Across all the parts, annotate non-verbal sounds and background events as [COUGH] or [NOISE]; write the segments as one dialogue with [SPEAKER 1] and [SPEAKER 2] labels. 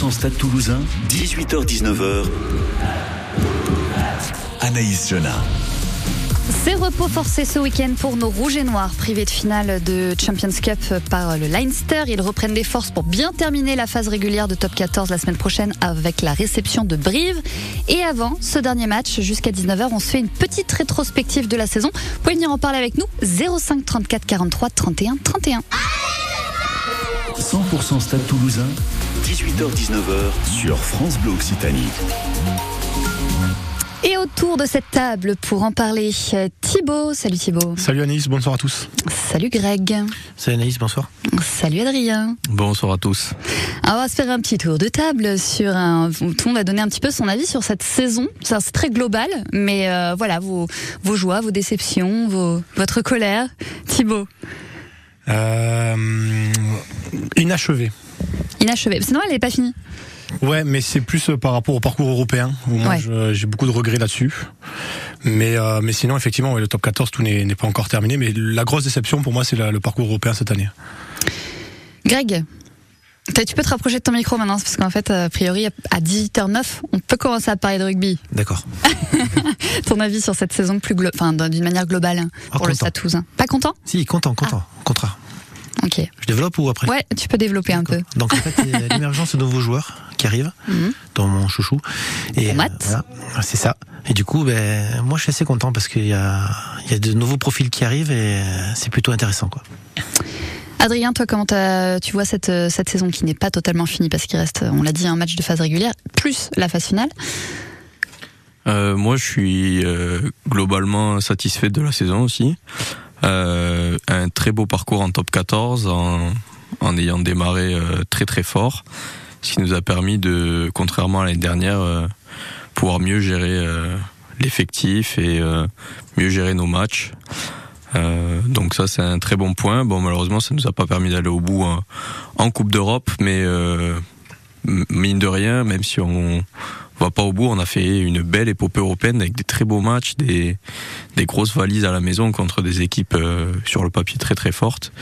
[SPEAKER 1] 100% Stade Toulousain, 18h-19h. Anaïs Jeunin.
[SPEAKER 2] C'est repos forcé ce week-end pour nos rouges et noirs, privés de finale de Champions Cup par le Leinster. Ils reprennent des forces pour bien terminer la phase régulière de top 14 la semaine prochaine avec la réception de Brive. Et avant ce dernier match, jusqu'à 19h, on se fait une petite rétrospective de la saison. Vous pouvez venir en parler avec nous 05 34 43 31 31.
[SPEAKER 1] 100% Stade Toulousain, 18h-19h sur France Bleu Occitanie.
[SPEAKER 2] Et autour de cette table pour en parler, Thibaut. Salut Thibaut.
[SPEAKER 3] Salut Anaïs, bonsoir à tous.
[SPEAKER 2] Salut Greg.
[SPEAKER 4] Salut Anaïs, bonsoir.
[SPEAKER 2] Salut Adrien.
[SPEAKER 5] Bonsoir à tous.
[SPEAKER 2] Alors, on va se faire un petit tour de table sur un. Tout le monde va donner un petit peu son avis sur cette saison. Ça, C'est très global, mais euh, voilà, vos, vos joies, vos déceptions, vos, votre colère. Thibaut.
[SPEAKER 3] Euh, inachevé.
[SPEAKER 2] Inachevé. Sinon, elle n'est pas finie.
[SPEAKER 3] Ouais, mais c'est plus euh, par rapport au parcours européen. Où moi,
[SPEAKER 2] Ouais.
[SPEAKER 3] j'ai beaucoup de regrets là-dessus. Mais, euh, mais sinon, effectivement, ouais, le top 14, tout n'est pas encore terminé. Mais la grosse déception pour moi, c'est le parcours européen cette année.
[SPEAKER 2] Greg. Tu peux te rapprocher de ton micro maintenant, parce qu'en fait, a priori, à 18h09, on peut commencer à parler de rugby.
[SPEAKER 4] D'accord. [LAUGHS]
[SPEAKER 2] Ton avis sur cette saison plus glo- enfin, d'une manière globale hein,
[SPEAKER 4] Ah,
[SPEAKER 2] pour le. Stade Toulousain. Pas content?
[SPEAKER 4] Si, content, content.
[SPEAKER 2] Ah.
[SPEAKER 4] Au contraire.
[SPEAKER 2] Ok.
[SPEAKER 4] Je développe ou après
[SPEAKER 2] Ouais, tu peux développer un peu.
[SPEAKER 4] Donc en fait, il y a [LAUGHS] l'émergence de nouveaux joueurs qui arrivent,
[SPEAKER 2] Mhm.
[SPEAKER 4] dont mon chouchou. Et euh, voilà, c'est ça. Et du coup, ben, moi, je suis assez content parce qu'il y a, il y a de nouveaux profils qui arrivent et euh, c'est plutôt intéressant, quoi.
[SPEAKER 2] Adrien, toi, comment tu vois cette, euh, cette saison qui n'est pas totalement finie parce qu'il reste, on l'a dit, un match de phase régulière, plus la phase finale?
[SPEAKER 5] Euh, moi, je suis euh, globalement satisfait de la saison aussi. Euh, un très beau parcours en top 14, en, ayant démarré euh, très très fort, ce qui nous a permis de, contrairement à l'année dernière, euh, pouvoir mieux gérer l'effectif et mieux gérer nos matchs. Donc ça c'est un très bon point. Bon malheureusement ça nous a pas permis d'aller au bout en, Coupe d'Europe, mais mine de rien, même si on va pas au bout, on a fait une belle épopée européenne avec des très beaux matchs, des, grosses valises à la maison contre des équipes euh, sur le papier très très fortes.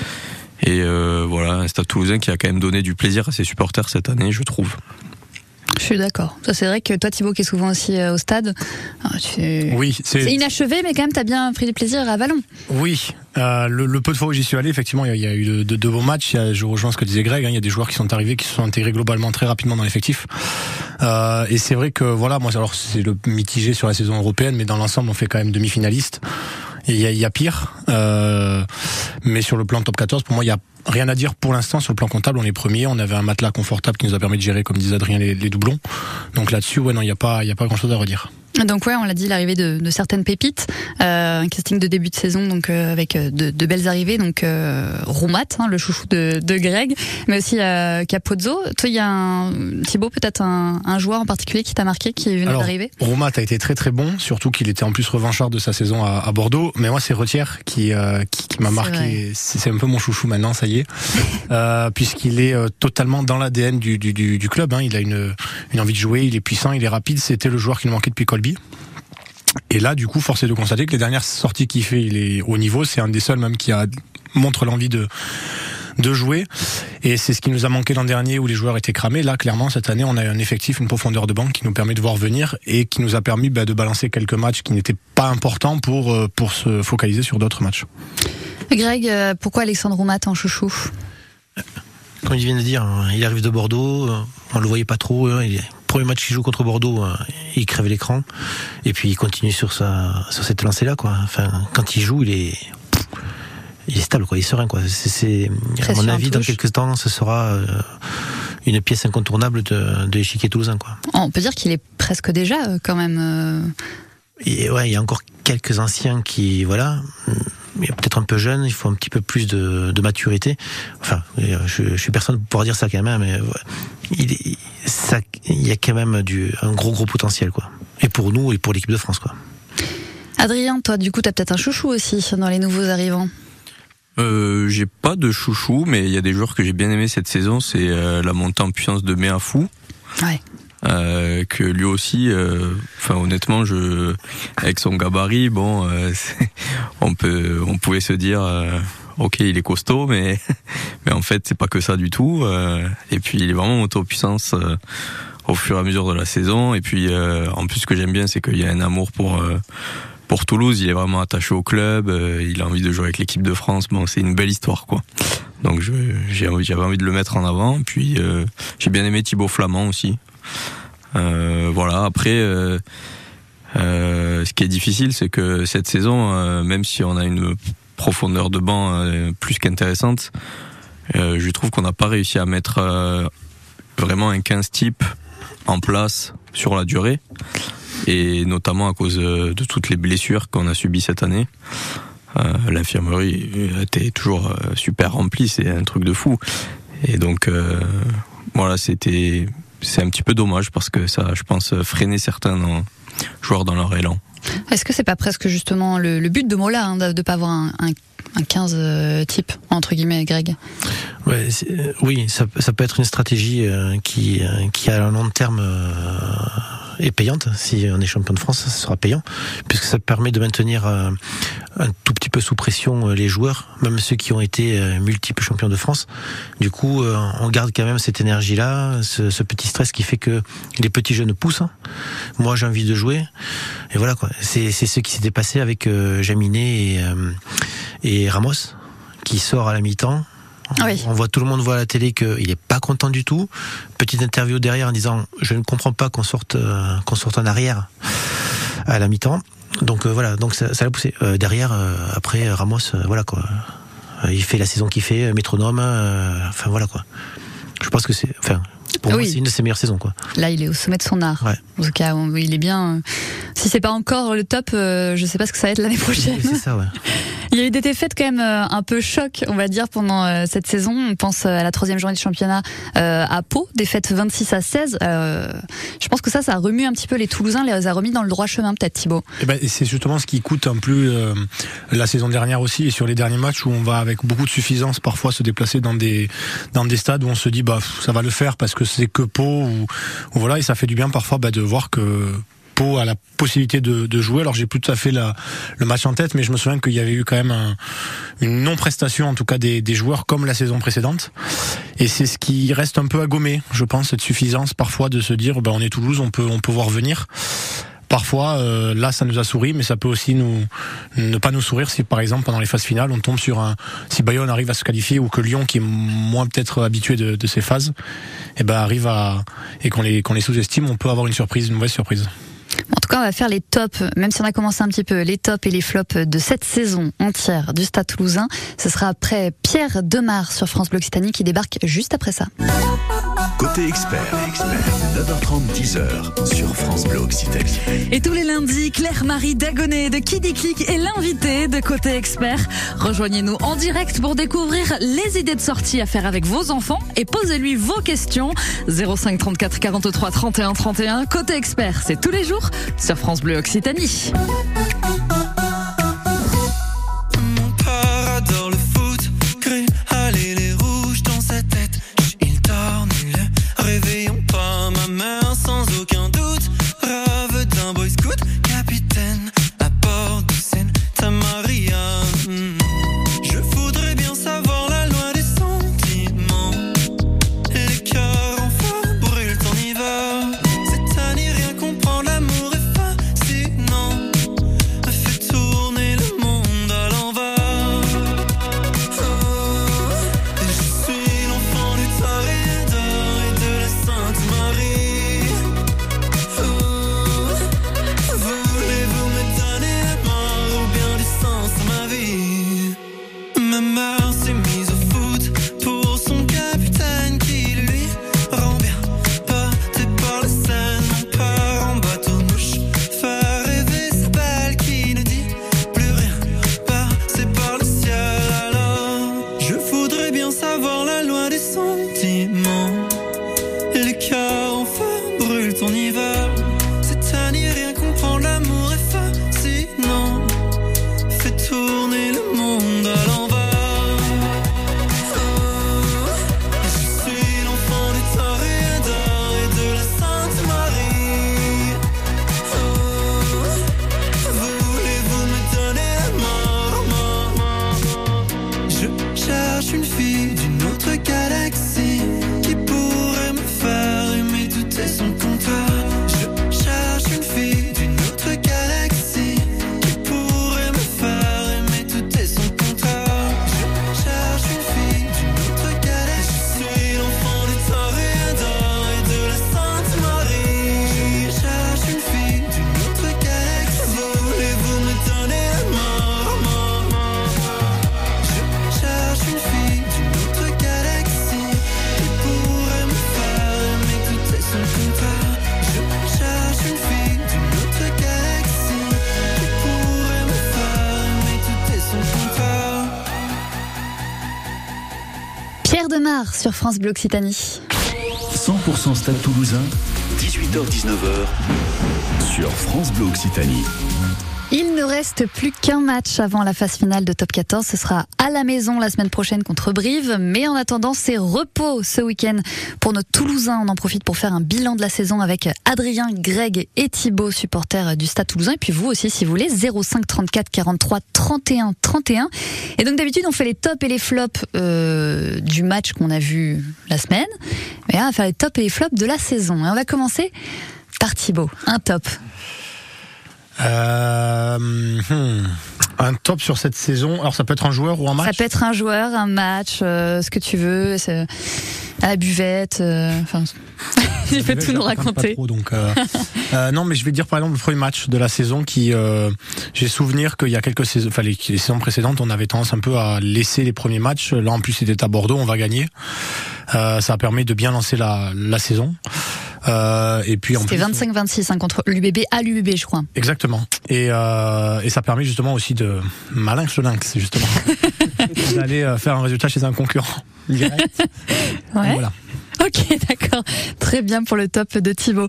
[SPEAKER 5] Et euh, voilà, un Stade Toulousain qui a quand même donné du plaisir à ses supporters cette année, je trouve.
[SPEAKER 2] Je suis d'accord. Ça, c'est vrai que toi, Thibaut, qui est souvent aussi euh, au stade, tu-
[SPEAKER 3] Oui,
[SPEAKER 2] c'est inachevé, mais quand même, t'as bien pris du plaisir à Vallon.
[SPEAKER 3] oui. Euh, le, le peu de fois où j'y suis allé, effectivement, il y a, eu de, de- de beaux matchs. A, je rejoins ce que disait Greg. hein, il y a des joueurs qui sont arrivés, qui se sont intégrés globalement très rapidement dans l'effectif. Euh, et c'est vrai que voilà, moi, alors c'est le mitigé sur la saison européenne, mais dans l'ensemble, on fait quand même demi-finaliste. Il y a, pire. Euh, mais sur le plan top 14, pour moi, il y a rien à dire pour l'instant. Sur le plan comptable, on est premier. On avait un matelas confortable qui nous a permis de gérer, comme disait Adrien, les, les doublons. Donc là-dessus, ouais, non, il n'y a pas, il y a pas grand-chose à redire.
[SPEAKER 2] Donc ouais, on l'a dit, l'arrivée de, de certaines pépites, euh, un casting de début de saison, donc euh, avec euh, de, de belles arrivées, donc euh, Roumat, hein, le chouchou de, de Greg, mais aussi euh, Capozzo. Toi, il y a un Thibaut, peut-être un, un joueur en particulier qui t'a marqué, qui est venu d'arriver?
[SPEAKER 3] Romat a été très très bon, surtout qu'il était en plus revanchard de sa saison à, à Bordeaux. Mais moi, c'est Retière qui, euh, qui, qui m'a marqué. C'est un peu mon chouchou maintenant, ça y est, [LAUGHS] euh, puisqu'il est totalement dans l'ADN du, du, du, du club. Hein. Il a une, une envie de jouer, il est puissant, il est rapide. C'était le joueur qui nous manquait depuis Colby. Et là, du coup, force est de constater que les dernières sorties qu'il fait, il est au niveau. C'est un des seuls même qui a montre l'envie de de jouer. Et c'est ce qui nous a manqué l'an dernier où les joueurs étaient cramés. Là, clairement, cette année, on a un effectif, une profondeur de banque qui nous permet de voir venir et qui nous a permis bah, de balancer quelques matchs qui n'étaient pas importants pour, euh, pour se focaliser sur d'autres matchs.
[SPEAKER 2] Greg, euh, pourquoi Alexandre Roumat en chouchou?
[SPEAKER 4] Comme il vient de dire, hein, il arrive de Bordeaux, euh, on le voyait pas trop. hein, il- Premier match qu'il joue contre Bordeaux, euh, il crève l'écran. Et puis il continue sur sa sur cette lancée-là, quoi. Enfin, quand il joue, il est il est stable, quoi. Il est serein, quoi. C'est, à mon avis, dans quelques temps, ce sera euh, une pièce incontournable de, de l'échiquier toulousain, quoi.
[SPEAKER 2] On peut dire qu'il est presque déjà euh, quand même.
[SPEAKER 4] Et ouais, il y a encore quelques anciens qui, voilà, peut-être un peu jeune, il faut un petit peu plus de, de maturité. Enfin, je, je suis personne pour pouvoir dire ça quand même, mais il, est- ça, il y a quand même du, un gros gros potentiel, quoi. Et pour nous et pour l'équipe de France, quoi.
[SPEAKER 2] Adrien, toi, du coup, t'as peut-être un chouchou aussi dans les nouveaux arrivants.
[SPEAKER 5] Euh, j'ai pas de chouchou, mais il y a des joueurs que j'ai bien aimé cette saison. C'est euh, la montée en puissance de Méafou.
[SPEAKER 2] Ouais.
[SPEAKER 5] Euh, que lui aussi, euh, enfin honnêtement, je, avec son gabarit, bon, euh, [LAUGHS] on peut, on pouvait se dire, euh, ok, il est costaud, mais [LAUGHS] mais en fait, c'est pas que ça du tout. et puis, il est vraiment monté en puissance au fur et à mesure de la saison. Et puis, en plus, ce que j'aime bien, c'est qu'il y a un amour pour pour Toulouse. Il est vraiment attaché au club. il a envie de jouer avec l'équipe de France. Bon, c'est une belle histoire, quoi. Donc, j'avais envie, envie de le mettre en avant. Puis, j'ai bien aimé Thibaut Flamand aussi. Voilà. Après. Euh, ce qui est difficile, c'est que cette saison, euh, même si on a une profondeur de banc euh, plus qu'intéressante, je trouve qu'on n'a pas réussi à mettre vraiment un 15 type en place sur la durée, et notamment à cause de toutes les blessures qu'on a subies cette année. L'infirmerie était toujours super remplie, c'est un truc de fou. Et donc, voilà, c'était c'est un petit peu dommage parce que ça, je pense, freinait certains joueurs dans leur élan.
[SPEAKER 2] Est-ce que c'est pas presque justement le, but de Mola hein, de ne pas avoir un, 15 euh, type entre guillemets, Greg?
[SPEAKER 4] Ouais, euh, Oui, ça, peut être une stratégie euh, qui, qui à long terme est payante. Si on est champion de France, ça sera payant, puisque ça permet de maintenir un tout petit peu sous pression les joueurs, même ceux qui ont été multiples champions de France. Du coup, on garde quand même cette énergie-là, ce, petit stress qui fait que les petits jeunes poussent. Moi, j'ai envie de jouer, et voilà quoi. C'est ce qui s'était passé avec Jaminet et, et Ramos, qui sort à la mi-temps on voit tout le monde voit à la télé qu'il est pas content du tout. Petite interview derrière en disant je ne comprends pas qu'on sorte euh, qu'on sorte en arrière à la mi-temps. Donc euh, voilà, donc ça, l'a poussé. Euh, derrière, après Ramos, voilà quoi. il fait la saison qu'il fait, métronome. enfin voilà quoi. Je pense que c'est, enfin, pour moi, c'est une de ses meilleures saisons, quoi.
[SPEAKER 2] Là, il est au sommet de son art. En tout cas, il est bien. Si c'est pas encore le top, je sais pas ce que ça va être l'année prochaine.
[SPEAKER 4] C'est ça, ouais. [LAUGHS]
[SPEAKER 2] Il y a eu des défaites quand même euh, un peu choc, on va dire, pendant euh, cette saison. On pense euh, à la troisième journée de championnat à Pau, défaite 26 à 16. je pense que ça, ça a remué un petit peu les Toulousains, les a remis dans le droit chemin, peut-être Thibaut.
[SPEAKER 3] Eh ben, c'est justement ce qui coûte un peu la saison dernière aussi et sur les derniers matchs où on va avec beaucoup de suffisance parfois se déplacer dans des dans des stades où on se dit bah ça va le faire parce que c'est que Pau ou, voilà et ça fait du bien parfois bah, de voir que à la possibilité de, jouer. Alors j'ai plus tout à fait la, le match en tête, mais je me souviens qu'il y avait eu quand même une non-prestation, en tout cas des, joueurs comme la saison précédente. Et c'est ce qui reste un peu à gommer, je pense, cette suffisance parfois de se dire, ben, on est Toulouse, on peut, on peut voir venir. Parfois, euh, là, ça nous a souri, mais ça peut aussi nous ne pas nous sourire si, par exemple, pendant les phases finales, on tombe sur un si Bayonne arrive à se qualifier ou que Lyon, qui est moins peut-être habitué de, de, ces phases, et eh ben arrive à et qu'on les qu'on les sous-estime, on peut avoir une surprise, une mauvaise surprise.
[SPEAKER 2] En tout cas, on va faire les tops, même si on a commencé un petit peu, les tops et les flops de cette saison entière du Stade Toulousain. Ce sera après Pierre Demar sur France Bleu Occitanie qui débarque juste après ça.
[SPEAKER 1] Côté expert, 9h30, 10h sur France Bleu Occitanie.
[SPEAKER 6] Et tous les lundis, Claire-Marie Dagonet de Kiddy Click est l'invitée de Côté expert. Rejoignez-nous en direct pour découvrir les idées de sortie à faire avec vos enfants et posez-lui vos questions. 05 34 43 31 31. Côté expert, c'est tous les jours sur France Bleu Occitanie.
[SPEAKER 2] Sur France Bleu Occitanie.
[SPEAKER 1] 100% Stade Toulousain, 18h-19h sur France Bleu Occitanie.
[SPEAKER 2] Il ne reste plus qu'un match avant la phase finale de Top 14. Ce sera à la maison la semaine prochaine contre Brive. Mais en attendant, c'est repos ce week-end pour nos Toulousains. On en profite pour faire un bilan de la saison avec Adrien, Greg et Thibaut, supporters du Stade Toulousain. Et puis vous aussi, si vous voulez, 05 34 43 31 31. Et donc d'habitude, on fait les tops et les flops euh, du match qu'on a vu la semaine. Mais là, on va faire les tops et les flops de la saison. Et on va commencer par Thibaut. Un top.
[SPEAKER 3] Euh, hmm, un top sur cette saison. Alors ça peut être un joueur ou un match.
[SPEAKER 2] Ça peut être un joueur, un match, euh, ce que tu veux, c'est- à la buvette. euh, Enfin, [LAUGHS] il peut tout nous raconter.
[SPEAKER 3] Pas trop, donc, euh, [LAUGHS] euh, non, mais je vais dire par exemple le premier match de la saison qui, euh, j'ai souvenir qu'il y a quelques saisons, enfin les, les saisons précédentes, on avait tendance un peu à laisser les premiers matchs. Là en plus c'était à Bordeaux, on va gagner. Euh, ça a permis de bien lancer la, la saison. Euh, et puis en
[SPEAKER 2] C'était
[SPEAKER 3] plus,
[SPEAKER 2] 25-26 hein, contre l'UBB à l'UBB, je crois.
[SPEAKER 3] Exactement. Et, euh, et ça permet justement aussi de malinx le lynx, justement, [LAUGHS] d'aller euh, faire un résultat chez un concurrent. Direct. [LAUGHS]
[SPEAKER 2] Ouais.
[SPEAKER 3] Voilà.
[SPEAKER 2] Ok, d'accord. Très bien pour le top de Thibaut.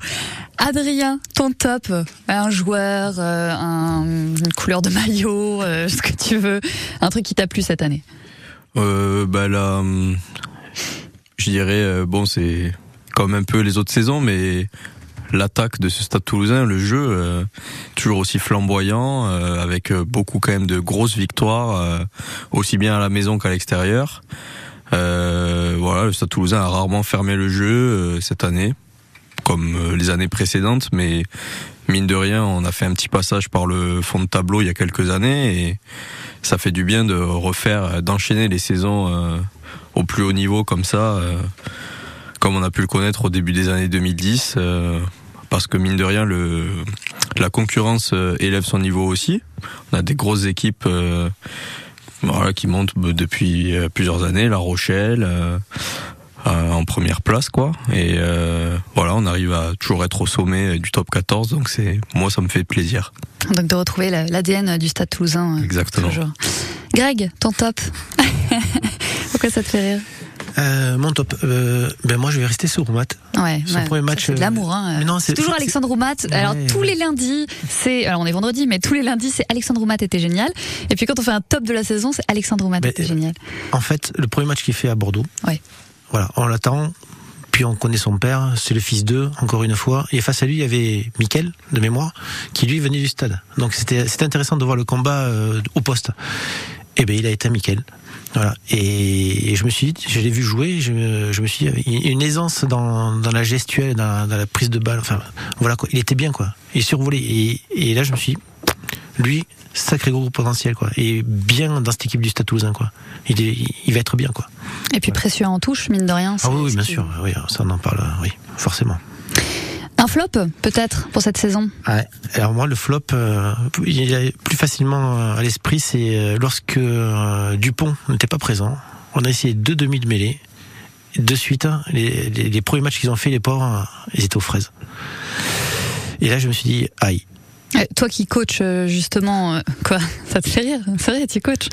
[SPEAKER 2] Adrien, ton top, un joueur, euh, un- une couleur de maillot, euh, ce que tu veux, un truc qui t'a plu cette année?
[SPEAKER 5] Euh, bah là, hum, je dirais, bon, c'est comme un peu les autres saisons, mais l'attaque de ce Stade Toulousain, le jeu, euh, toujours aussi flamboyant, euh, avec euh, beaucoup quand même de grosses victoires, aussi bien à la maison qu'à l'extérieur. Voilà, le Stade Toulousain a rarement fermé le jeu cette année, comme les années précédentes, mais mine de rien, on a fait un petit passage par le fond de tableau il y a quelques années et ça fait du bien de refaire, d'enchaîner les saisons au plus haut niveau comme ça, comme on a pu le connaître au début des années 2010, euh, parce que mine de rien, le, la concurrence euh, élève son niveau aussi. On a des grosses équipes euh, voilà, qui montent euh, depuis plusieurs années, La Rochelle. euh, en première place quoi et euh, voilà on arrive à toujours être au sommet du top 14 donc c'est moi ça me fait plaisir
[SPEAKER 2] Donc de retrouver la- l'ADN du Stade Toulousain.
[SPEAKER 5] Exactement.
[SPEAKER 2] toujours. Greg, ton top. [LAUGHS] Pourquoi ça te fait rire?
[SPEAKER 4] Euh, mon top. Euh, ben moi, je vais rester sur Roumat.
[SPEAKER 2] Ouais,
[SPEAKER 4] Son
[SPEAKER 2] ouais,
[SPEAKER 4] premier match,
[SPEAKER 2] C'est de
[SPEAKER 4] euh,
[SPEAKER 2] l'amour. Hein.
[SPEAKER 4] mais non,
[SPEAKER 2] c'est toujours Alexandre Roumat. Alors
[SPEAKER 4] Ouais,
[SPEAKER 2] tous les lundis, c'est alors on est vendredi, mais tous les lundis c'est Alexandre Roumat était génial. Et puis quand on fait un top de la saison, c'est Alexandre Roumat
[SPEAKER 4] Mais,
[SPEAKER 2] était
[SPEAKER 4] euh,
[SPEAKER 2] génial.
[SPEAKER 4] En fait, le premier match qu'il fait à Bordeaux.
[SPEAKER 2] Ouais.
[SPEAKER 4] Voilà, on l'attend. Puis on connaît son père, c'est le fils d'eux, encore une fois. Et face à lui, il y avait Mickaël, de mémoire, qui lui venait du stade. Donc c'était c'était intéressant de voir le combat euh, au poste. Et ben il a été à Mickaël. Voilà. Et, et je me suis dit, je l'ai vu jouer, je, me- je me suis dit, il y a une aisance dans, dans la gestuelle, dans, dans la prise de balle. Enfin, voilà quoi. Il était bien quoi. Il survolait. Et, et là, je me suis dit, lui, sacré gros potentiel quoi. Et bien dans cette équipe du Stade Toulousain quoi. Il, est, il va être bien quoi.
[SPEAKER 2] Et puis précieux en touche, mine de rien.
[SPEAKER 4] Ah oui, oui, bien sûr. Oui, ça on en parle. Oui, forcément.
[SPEAKER 2] Un flop peut-être pour cette saison.
[SPEAKER 4] Ouais. Alors moi, le flop, euh, il est plus facilement euh, à l'esprit, c'est euh, lorsque Dupont n'était pas présent. On a essayé deux demi de mêlée. De suite, hein, les, premiers matchs qu'ils ont fait, les euh, ils étaient aux fraises. Et là, je me suis dit, aïe.
[SPEAKER 2] Euh, Toi qui coach justement, euh, quoi [LAUGHS] Ça te fait rire C'est vrai, tu coaches.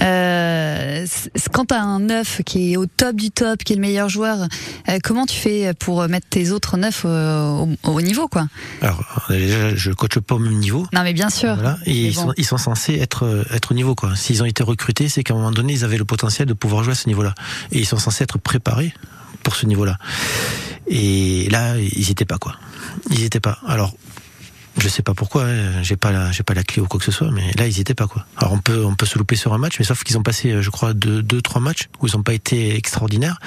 [SPEAKER 2] Euh, quand t'as un neuf qui est au top du top, qui est le meilleur joueur, euh, comment tu fais pour mettre tes autres neufs euh, au, au niveau, quoi?
[SPEAKER 4] Alors, euh, déjà, je coache pas au même niveau.
[SPEAKER 2] Non, mais bien sûr.
[SPEAKER 4] Voilà. Et ils,
[SPEAKER 2] bon.
[SPEAKER 4] sont, ils sont censés être, euh, être au niveau, quoi. S'ils ont été recrutés, c'est qu'à un moment donné, ils avaient le potentiel de pouvoir jouer à ce niveau-là. Et ils sont censés être préparés pour ce niveau-là. Et là, ils étaient pas, quoi. Ils étaient pas. Alors, je sais pas pourquoi, hein, j'ai pas la, j'ai pas la clé ou quoi que ce soit, mais là, ils étaient pas, quoi. Alors, on peut, on peut se louper sur un match, mais sauf qu'ils ont passé, euh, je crois, deux, deux, trois matchs où ils ont pas été extraordinaires.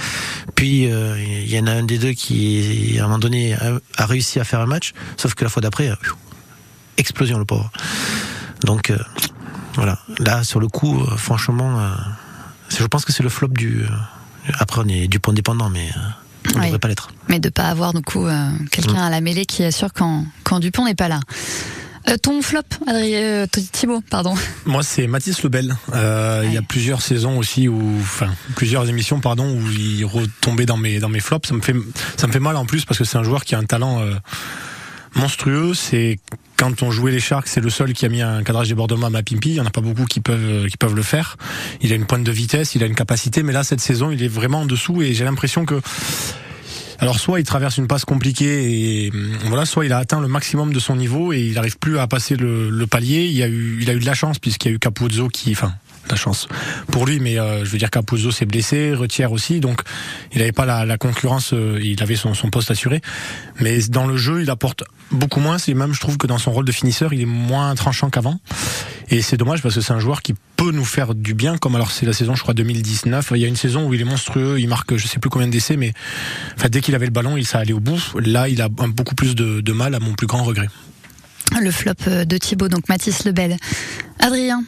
[SPEAKER 4] Puis, euh, il y en a un des deux qui, à un moment donné, a, réussi à faire un match, sauf que la fois d'après, euh, explosion, le pauvre. Donc, voilà. Là, sur le coup, franchement, je pense que c'est le flop du. après, on est du point dépendant, mais ne
[SPEAKER 2] Oui.
[SPEAKER 4] devrait pas l'être.
[SPEAKER 2] Mais de pas avoir du coup euh, quelqu'un à la mêlée qui assure quand, quand Dupont n'est pas là. Euh, ton flop, Adrien, euh, Thibaut, pardon.
[SPEAKER 3] Moi, c'est Mathis Lebel. Euh, Il y a plusieurs saisons aussi, où, enfin, plusieurs émissions, pardon, où il retombait dans mes dans mes flops. Ça me fait ça me fait mal en plus parce que c'est un joueur qui a un talent. euh, monstrueux. C'est quand on jouait les Sharks, c'est le seul qui a mis un cadrage débordement à Mapimpi. Il y en a pas beaucoup qui peuvent qui peuvent le faire. Il a une pointe de vitesse, il a une capacité, mais là cette saison, il est vraiment en dessous et j'ai l'impression que alors soit il traverse une passe compliquée et voilà, soit il a atteint le maximum de son niveau et il n'arrive plus à passer le, le, palier. Il a eu, il a eu de la chance puisqu'il y a eu Capuzzo qui, enfin, la chance pour lui, mais euh, je veux dire Capuzzo s'est blessé, Retière aussi, donc il n'avait pas la, concurrence, euh, il avait son, poste assuré. Mais dans le jeu, il apporte beaucoup moins. C'est même, je trouve que dans son rôle de finisseur, il est moins tranchant qu'avant. Et c'est dommage parce que c'est un joueur qui peut nous faire du bien, comme alors c'est la saison, je crois 2019. Il y a une saison où il est monstrueux, il marque je sais plus combien d'essais, mais dès qu'il avait le ballon, il s'est allé au bout. Là, il a beaucoup plus de, de mal, à mon plus grand regret.
[SPEAKER 2] Le flop de Thibaut, donc Mathis Lebel. Adrien,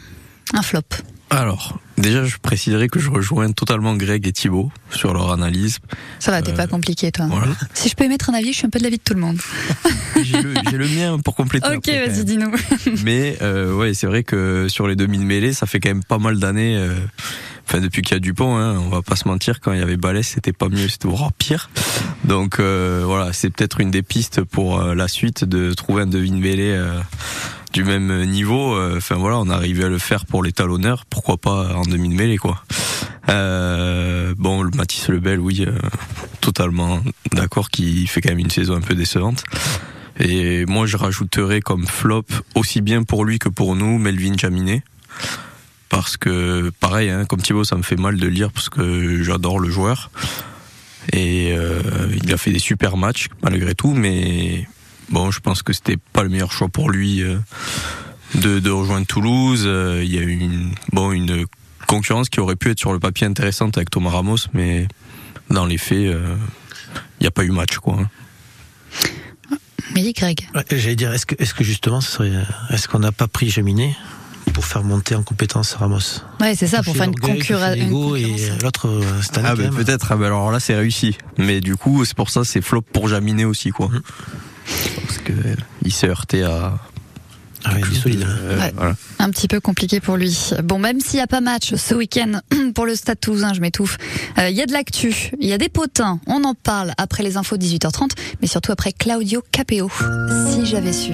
[SPEAKER 2] un flop.
[SPEAKER 5] Alors, déjà, je préciserai que je rejoins totalement Greg et Thibaut sur leur analyse.
[SPEAKER 2] Ça va, t'es euh, pas compliqué, toi. Voilà. Si je peux émettre un avis, je suis un peu de l'avis de tout le monde. [LAUGHS]
[SPEAKER 5] J'ai le, le, mien pour compléter.
[SPEAKER 2] Ok, vas-y, dis-nous. [LAUGHS]
[SPEAKER 5] Mais euh, ouais, c'est vrai que sur les 2000 mêlées, ça fait quand même pas mal d'années. Euh, enfin, depuis qu'il y a Dupont, hein, on va pas se mentir, quand il y avait Balès, c'était pas mieux, c'était vraiment pire. Donc euh, voilà, c'est peut-être une des pistes pour euh, la suite de trouver un devine mêlée euh, du même niveau. Enfin voilà, on a arrivé à le faire pour les pourquoi pas en demi de mêlée quoi. Euh, bon, le Mathis Lebel, oui, euh, totalement d'accord, qui fait quand même une saison un peu décevante. Et moi, je rajouterais comme flop aussi bien pour lui que pour nous, Melvin Jaminet. Parce que, pareil, hein, comme Thibaut, ça me fait mal de lire parce que j'adore le joueur. Et euh, il a fait des super matchs malgré tout, mais bon, je pense que c'était pas le meilleur choix pour lui euh, de, de, rejoindre Toulouse. Euh, il y a eu une, bon, une concurrence qui aurait pu être sur le papier intéressante avec Thomas Ramos, mais dans les faits, il n'y a pas eu match, quoi.
[SPEAKER 2] Oui, Greg.
[SPEAKER 4] Ouais, J'allais dire, est-ce que, justement, est-ce qu'on n'a pas pris Jaminet pour faire monter en compétence Ramos?
[SPEAKER 2] Ouais, c'est ça, pour faire une, concurrence.
[SPEAKER 4] Et l'autre, cette année.
[SPEAKER 5] Ah, ben peut-être, ah, ben alors là, c'est réussi. Mais du coup, c'est pour ça, c'est flop pour Jaminet aussi, quoi. Mmh. Parce que il s'est heurté à.
[SPEAKER 4] Ah oui, il solide.
[SPEAKER 2] Euh, ouais. voilà. Un petit peu compliqué pour lui. Bon, même s'il n'y a pas match ce week-end [CLEARS THROAT] pour le Stade Toulousain, je m'étouffe. Il euh, y a de l'actu, il y a des potins. On en parle après les infos 18h30, mais surtout après Claudio Capeo. Si j'avais su.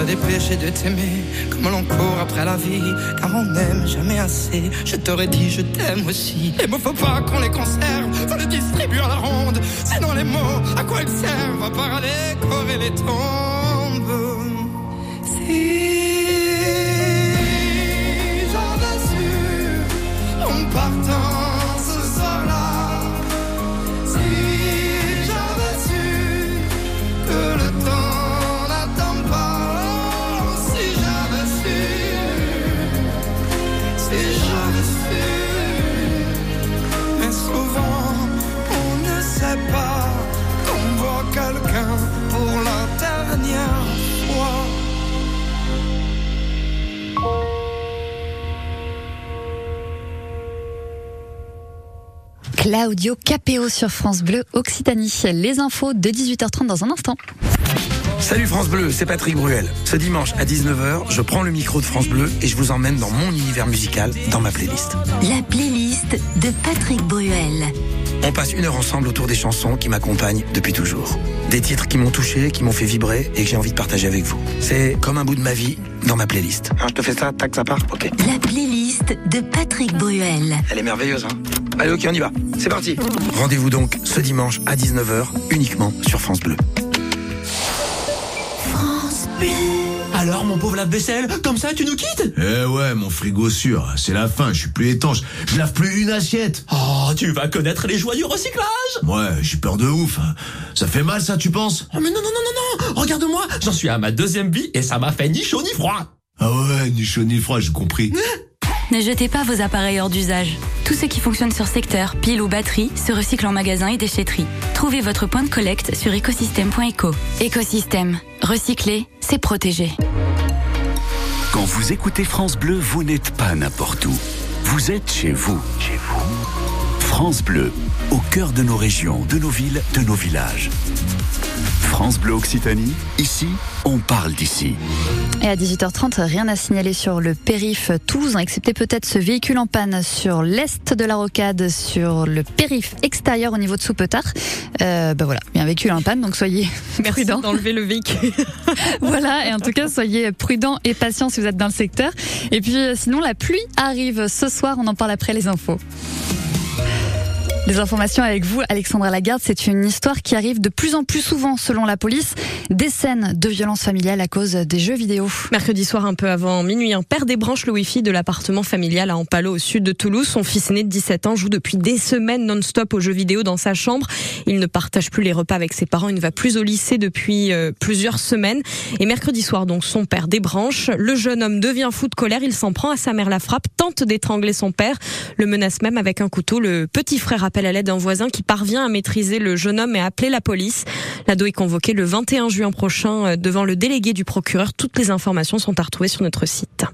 [SPEAKER 7] Serais dépêché de t'aimer comme l'on court après la vie, car on n'aime jamais assez. Je t'aurais dit je t'aime aussi. Les mots faut pas qu'on les conserve, faut les distribuer à la ronde. Sinon les mots, à quoi ils servent À part à décorer les tombes.
[SPEAKER 2] Claudio Capéo sur France Bleu Occitanie. Les infos de 18h30 dans un instant.
[SPEAKER 8] Salut France Bleu, c'est Patrick Bruel. Ce dimanche à 19h, je prends le micro de France Bleu et je vous emmène dans mon univers musical, dans ma playlist.
[SPEAKER 9] La playlist de Patrick Bruel.
[SPEAKER 8] On passe une heure ensemble autour des chansons qui m'accompagnent depuis toujours. Des titres qui m'ont touché, qui m'ont fait vibrer et que j'ai envie de partager avec vous. C'est comme un bout de ma vie dans ma playlist. Hein, je te fais ça, tac, ça part Ok.
[SPEAKER 9] La playlist de Patrick Bruel.
[SPEAKER 8] Elle est merveilleuse, hein Allez, ok, on y va. C'est parti. Rendez-vous donc ce dimanche à 19h, uniquement sur France Bleu.
[SPEAKER 9] France Bleu.
[SPEAKER 10] Alors, mon pauvre lave-vaisselle, comme ça, tu nous quittes?
[SPEAKER 11] Eh ouais, mon frigo sûr, c'est la fin, je suis plus étanche. Je lave plus une assiette.
[SPEAKER 10] Oh, tu vas connaître les joies du recyclage
[SPEAKER 11] Ouais, j'ai peur de ouf. Ça fait mal, ça, tu penses?
[SPEAKER 10] Oh, mais non, non, non, non, non Regarde-moi, j'en suis à ma deuxième vie et ça m'a fait ni chaud ni froid
[SPEAKER 11] Ah ouais, ni chaud ni froid, j'ai compris.
[SPEAKER 12] Ne jetez pas vos appareils hors d'usage. Tout ce qui fonctionne sur secteur, pile ou batterie, se recycle en magasin et déchetterie. Trouvez votre point de collecte sur écosystème.eco. Écosystème. Recycler, c'est protéger.
[SPEAKER 1] Quand vous écoutez France Bleu, vous n'êtes pas n'importe où. Vous êtes chez vous. Chez vous. France Bleu, au cœur de nos régions, de nos villes, de nos villages. France Bleu Occitanie, ici, on parle d'ici.
[SPEAKER 2] Et à 18h30, rien à signaler sur le périph Toulouse, excepté peut-être ce véhicule en panne sur l'est de la rocade, sur le périph extérieur au niveau de Soupetard. Euh, bah voilà, il y a un véhicule en panne, donc soyez [LAUGHS]
[SPEAKER 13] Merci
[SPEAKER 2] prudents.
[SPEAKER 13] d'enlever le véhicule. [LAUGHS]
[SPEAKER 2] voilà, et en tout cas, soyez prudents et patients si vous êtes dans le secteur. Et puis, euh, sinon, la pluie arrive ce soir, on en parle après les infos. Les informations avec vous, Alexandra Lagarde, c'est une histoire qui arrive de plus en plus souvent, selon la police, des scènes de violence familiale à cause des jeux vidéo.
[SPEAKER 13] Mercredi soir, un peu avant minuit, un père débranche le Wi-Fi de l'appartement familial à Ampalo, au sud de Toulouse. Son fils aîné de 17 ans joue depuis des semaines non-stop aux jeux vidéo dans sa chambre. Il ne partage plus les repas avec ses parents. Il ne va plus au lycée depuis euh, plusieurs semaines. Et mercredi soir, donc, son père débranche. Le jeune homme devient fou de colère. Il s'en prend à sa mère, la frappe, tente d'étrangler son père, le menace même avec un couteau. Le petit frère appelle à l'aide d'un voisin qui parvient à maîtriser le jeune homme et à appeler la police. L'ado est convoqué le 21 juin prochain euh, devant le délégué du procureur. Toutes les informations sont à retrouver sur notre site.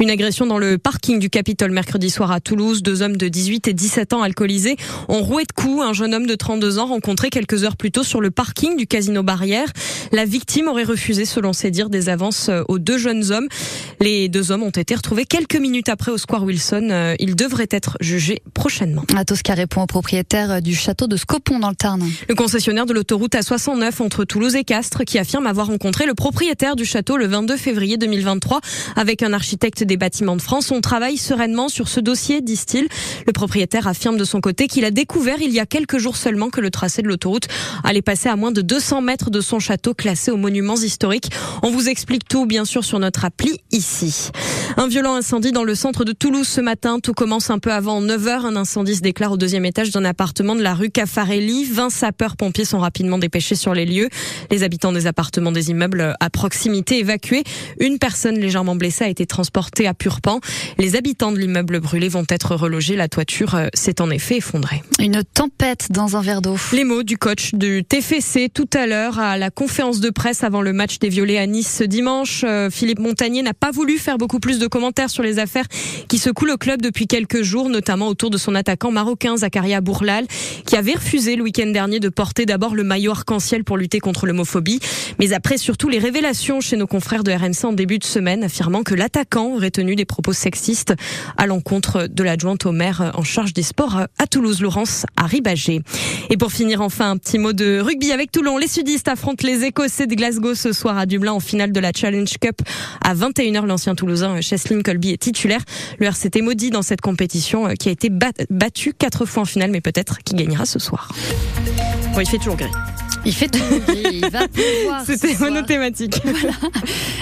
[SPEAKER 13] Une agression dans le parking du Capitole mercredi soir à Toulouse. Deux hommes de 18 et 17 ans alcoolisés ont roué de coups un jeune homme de 32 ans rencontré quelques heures plus tôt sur le parking du Casino Barrière. La victime aurait refusé, selon ses dires, des avances euh, aux deux jeunes hommes. Les deux hommes ont été retrouvés quelques minutes après au Square Wilson. Euh, Ils devraient être jugés prochainement.
[SPEAKER 2] Atos qui répond au propriétaire du château de Scopon dans le Tarn.
[SPEAKER 13] Le concessionnaire de l'autoroute A69 entre Toulouse et Castres qui affirme avoir rencontré le propriétaire du château le 22 février 2023 avec un architecte des bâtiments de France. On travaille sereinement sur ce dossier, disent-ils. Le propriétaire affirme de son côté qu'il a découvert il y a quelques jours seulement que le tracé de l'autoroute allait passer à moins de 200 mètres de son château classé aux monuments historiques. On vous explique tout, bien sûr, sur notre appli ici. Un violent incendie dans le centre de Toulouse ce matin. Tout commence un peu avant 9h. Un incendie se déclare au deuxième étage d'un appartement de la rue Caffarelli. 20 sapeurs-pompiers sont rapidement dépêchés sur les lieux. Les habitants des appartements des immeubles à proximité évacués. Une personne légèrement blessée a été transportée à Purpan. Les habitants de l'immeuble brûlé vont être relogés. La toiture euh, s'est en effet effondrée.
[SPEAKER 2] Une tempête dans un verre d'eau.
[SPEAKER 13] Les mots du coach du TFC tout à l'heure à la conférence de presse avant le match des Violets à Nice ce dimanche. Euh, Philippe Montagnier n'a pas voulu faire beaucoup plus de commentaires sur les affaires qui secouent le club depuis quelques jours, notamment autour de son attaquant marocain Zakaria Bourlal, qui avait refusé le week-end dernier de porter d'abord le maillot arc-en-ciel pour lutter contre l'homophobie, mais après surtout les révélations chez nos confrères de RMC en début de semaine affirmant que l'attaquant aurait tenu des propos sexistes à l'encontre de l'adjointe au maire en charge des sports à Toulouse, Laurence Arribagé. Et pour finir enfin un petit mot de rugby avec Toulon. Les sudistes affrontent les Écossais de Glasgow ce soir à Dublin en finale de la Challenge Cup à 21h. L'ancien Toulousain Cheslin Colby est titulaire. Le RCT maudit dans cette compétition euh, qui a été bat- battu quatre fois en finale, mais peut-être qui gagnera ce soir. Bon, il fait toujours gris.
[SPEAKER 2] Il fait tout il va pleuvoir [LAUGHS] ce
[SPEAKER 13] C'était monothématique. [LAUGHS]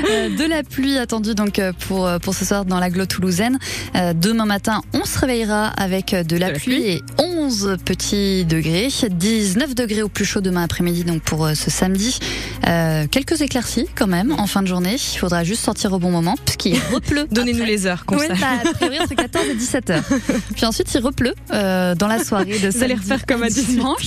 [SPEAKER 2] Euh, de la pluie attendue donc euh, pour euh, pour ce soir dans l'agglo toulousaine. Euh, demain matin, on se réveillera avec de la,
[SPEAKER 13] la
[SPEAKER 2] pluie,
[SPEAKER 13] pluie.
[SPEAKER 2] et 11 petits degrés, 19 degrés au plus chaud demain après-midi donc pour ce samedi. Euh, quelques éclaircies quand même en fin de journée. Il faudra juste sortir au bon moment puisqu'il [LAUGHS] repleut.
[SPEAKER 13] Donnez-nous les heures, comme
[SPEAKER 2] Ouais,
[SPEAKER 13] ça.
[SPEAKER 2] bah, a priori entre 14 et 17 heures. Puis ensuite il repleut dans la soirée de
[SPEAKER 13] Vous allez
[SPEAKER 2] samedi
[SPEAKER 13] refaire comme à 18.
[SPEAKER 2] dimanche.